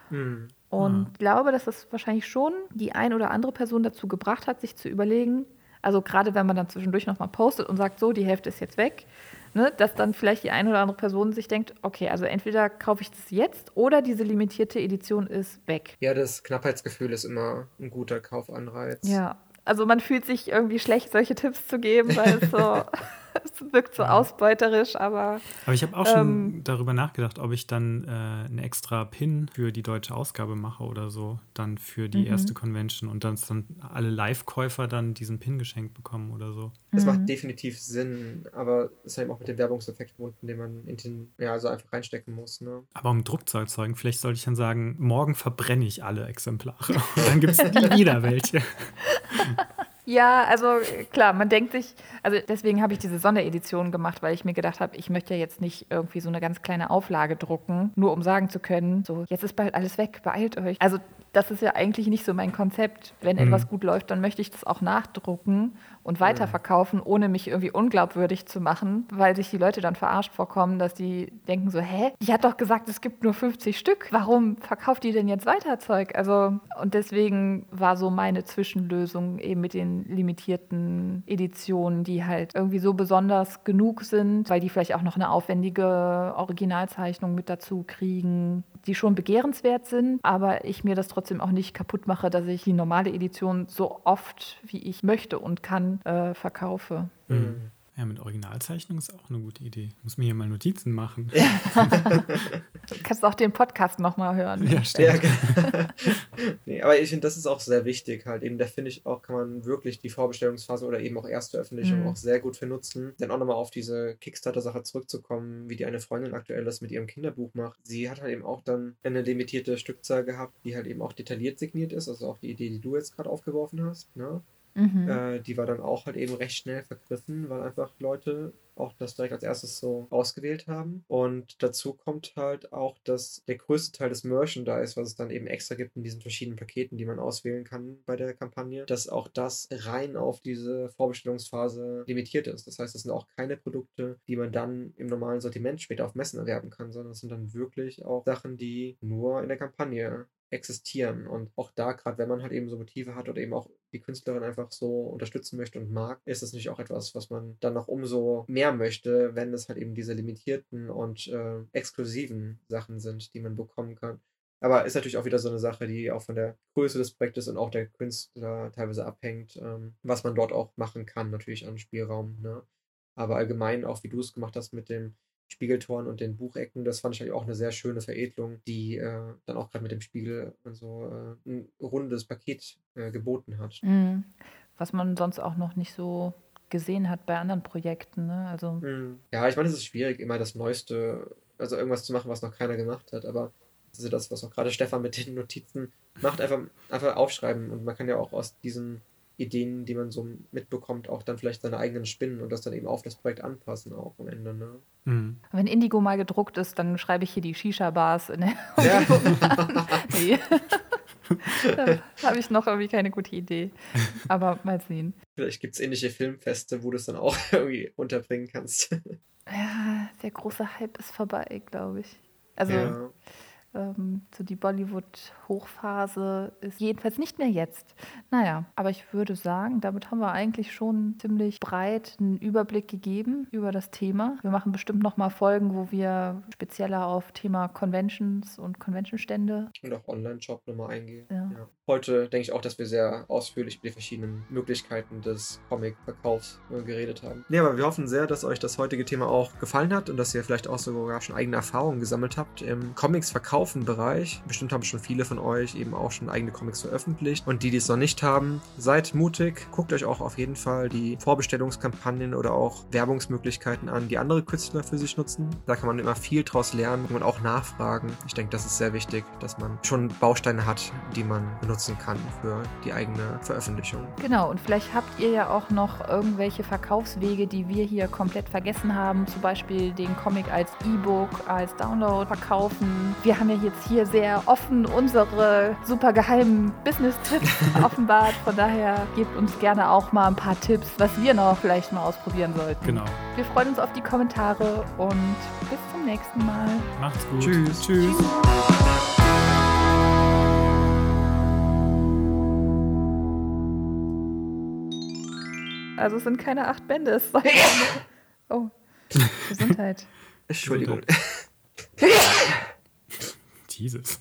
Mhm. Und ich glaube, dass das wahrscheinlich schon die ein oder andere Person dazu gebracht hat, sich zu überlegen, also gerade wenn man dann zwischendurch nochmal postet und sagt, so, die Hälfte ist jetzt weg, ne, dass dann vielleicht die eine oder andere Person sich denkt, okay, also entweder kaufe ich das jetzt oder diese limitierte Edition ist weg. Ja, das Knappheitsgefühl ist immer ein guter Kaufanreiz. Ja, also man fühlt sich irgendwie schlecht, solche Tipps zu geben, weil es so es wirkt so ausbeuterisch, aber. Aber ich habe auch schon ähm, darüber nachgedacht, ob ich dann äh, einen extra Pin für die deutsche Ausgabe mache oder so, dann für die mhm. erste Convention und dann, dann alle Live-Käufer dann diesen Pin geschenkt bekommen oder so. Das mhm. macht definitiv Sinn, aber es ist eben auch mit dem Werbungseffekt verbunden, den man in den, ja, also einfach reinstecken muss. Ne? Aber um Druck zu erzeugen, vielleicht sollte ich dann sagen, morgen verbrenne ich alle Exemplare. dann gibt es nie wieder welche. Ja, also klar, man denkt sich, also deswegen habe ich diese Sonderedition gemacht, weil ich mir gedacht habe, ich möchte ja jetzt nicht irgendwie so eine ganz kleine Auflage drucken, nur um sagen zu können, so jetzt ist bald alles weg, beeilt euch. Also das ist ja eigentlich nicht so mein Konzept. Wenn mhm. etwas gut läuft, dann möchte ich das auch nachdrucken und weiterverkaufen, ohne mich irgendwie unglaubwürdig zu machen, weil sich die Leute dann verarscht vorkommen, dass die denken so, hä, die hat doch gesagt, es gibt nur 50 Stück. Warum verkauft die denn jetzt weiter Zeug? Also, und deswegen war so meine Zwischenlösung eben mit den limitierten Editionen, die halt irgendwie so besonders genug sind, weil die vielleicht auch noch eine aufwendige Originalzeichnung mit dazu kriegen, die schon begehrenswert sind, aber ich mir das trotzdem auch nicht kaputt mache, dass ich die normale Edition so oft wie ich möchte und kann äh, verkaufe. Mhm. Ja, mit Originalzeichnung ist auch eine gute Idee. Muss mir hier mal Notizen machen. du kannst auch den Podcast nochmal hören. Ja, stimmt. Ja, nee, aber ich finde, das ist auch sehr wichtig halt. Eben, da finde ich auch, kann man wirklich die Vorbestellungsphase oder eben auch erste Veröffentlichung mhm. auch sehr gut für nutzen. Dann auch nochmal auf diese Kickstarter-Sache zurückzukommen, wie die eine Freundin aktuell das mit ihrem Kinderbuch macht. Sie hat halt eben auch dann eine limitierte Stückzahl gehabt, die halt eben auch detailliert signiert ist. Also auch die Idee, die du jetzt gerade aufgeworfen hast. Ne? Mhm. Äh, die war dann auch halt eben recht schnell vergriffen, weil einfach Leute auch das direkt als erstes so ausgewählt haben. Und dazu kommt halt auch, dass der größte Teil des Merchandise, was es dann eben extra gibt in diesen verschiedenen Paketen, die man auswählen kann bei der Kampagne, dass auch das rein auf diese Vorbestellungsphase limitiert ist. Das heißt, das sind auch keine Produkte, die man dann im normalen Sortiment später auf Messen erwerben kann, sondern es sind dann wirklich auch Sachen, die nur in der Kampagne existieren. Und auch da, gerade wenn man halt eben so Motive hat oder eben auch die Künstlerin einfach so unterstützen möchte und mag, ist es natürlich auch etwas, was man dann noch umso mehr möchte, wenn es halt eben diese limitierten und äh, exklusiven Sachen sind, die man bekommen kann. Aber ist natürlich auch wieder so eine Sache, die auch von der Größe des Projektes und auch der Künstler teilweise abhängt, ähm, was man dort auch machen kann, natürlich an Spielraum. Ne? Aber allgemein, auch wie du es gemacht hast mit dem Spiegeltoren und den Buchecken. Das fand ich eigentlich auch eine sehr schöne Veredelung, die äh, dann auch gerade mit dem Spiegel so äh, ein rundes Paket äh, geboten hat. Mhm. Was man sonst auch noch nicht so gesehen hat bei anderen Projekten. Ne? Also mhm. Ja, ich meine, es ist schwierig, immer das Neueste, also irgendwas zu machen, was noch keiner gemacht hat, aber das ist ja das, was auch gerade Stefan mit den Notizen macht, einfach, einfach aufschreiben und man kann ja auch aus diesen Ideen, die man so mitbekommt, auch dann vielleicht seine eigenen spinnen und das dann eben auf das Projekt anpassen auch am Ende. Ne? Mhm. Wenn Indigo mal gedruckt ist, dann schreibe ich hier die Shisha-Bars in der ja. nee. da habe ich noch irgendwie keine gute Idee. Aber mal sehen. Vielleicht gibt es ähnliche Filmfeste, wo du es dann auch irgendwie unterbringen kannst. ja, der große Hype ist vorbei, glaube ich. Also ja. Ähm, so die Bollywood Hochphase ist jedenfalls nicht mehr jetzt. Naja, aber ich würde sagen, damit haben wir eigentlich schon ziemlich breit einen Überblick gegeben über das Thema. Wir machen bestimmt nochmal Folgen, wo wir spezieller auf Thema Conventions und Conventionstände und auch Online-Shop nochmal eingehen. Ja. Ja. Heute denke ich auch, dass wir sehr ausführlich über die verschiedenen Möglichkeiten des Comic-Verkaufs äh, geredet haben. Ja, aber wir hoffen sehr, dass euch das heutige Thema auch gefallen hat und dass ihr vielleicht auch sogar schon eigene Erfahrungen gesammelt habt im Comics-Verkaufen-Bereich. Bestimmt haben schon viele von euch eben auch schon eigene Comics veröffentlicht. Und die, die es noch nicht haben, seid mutig. Guckt euch auch auf jeden Fall die Vorbestellungskampagnen oder auch Werbungsmöglichkeiten an, die andere Künstler für sich nutzen. Da kann man immer viel draus lernen und auch nachfragen. Ich denke, das ist sehr wichtig, dass man schon Bausteine hat, die man benutzen kann für die eigene Veröffentlichung. Genau, und vielleicht habt ihr ja auch noch irgendwelche Verkaufswege, die wir hier komplett vergessen haben. Zum Beispiel den Comic als E-Book, als Download verkaufen. Wir haben ja jetzt hier sehr offen unsere super geheimen Business-Tipps offenbart. Von daher gebt uns gerne auch mal ein paar Tipps, was wir noch vielleicht mal ausprobieren sollten. Genau. Wir freuen uns auf die Kommentare und bis zum nächsten Mal. Macht's gut. Tschüss. Tschüss. Tschüss. Also es sind keine acht Bände. Es soll oh. Gesundheit. Entschuldigung. Jesus.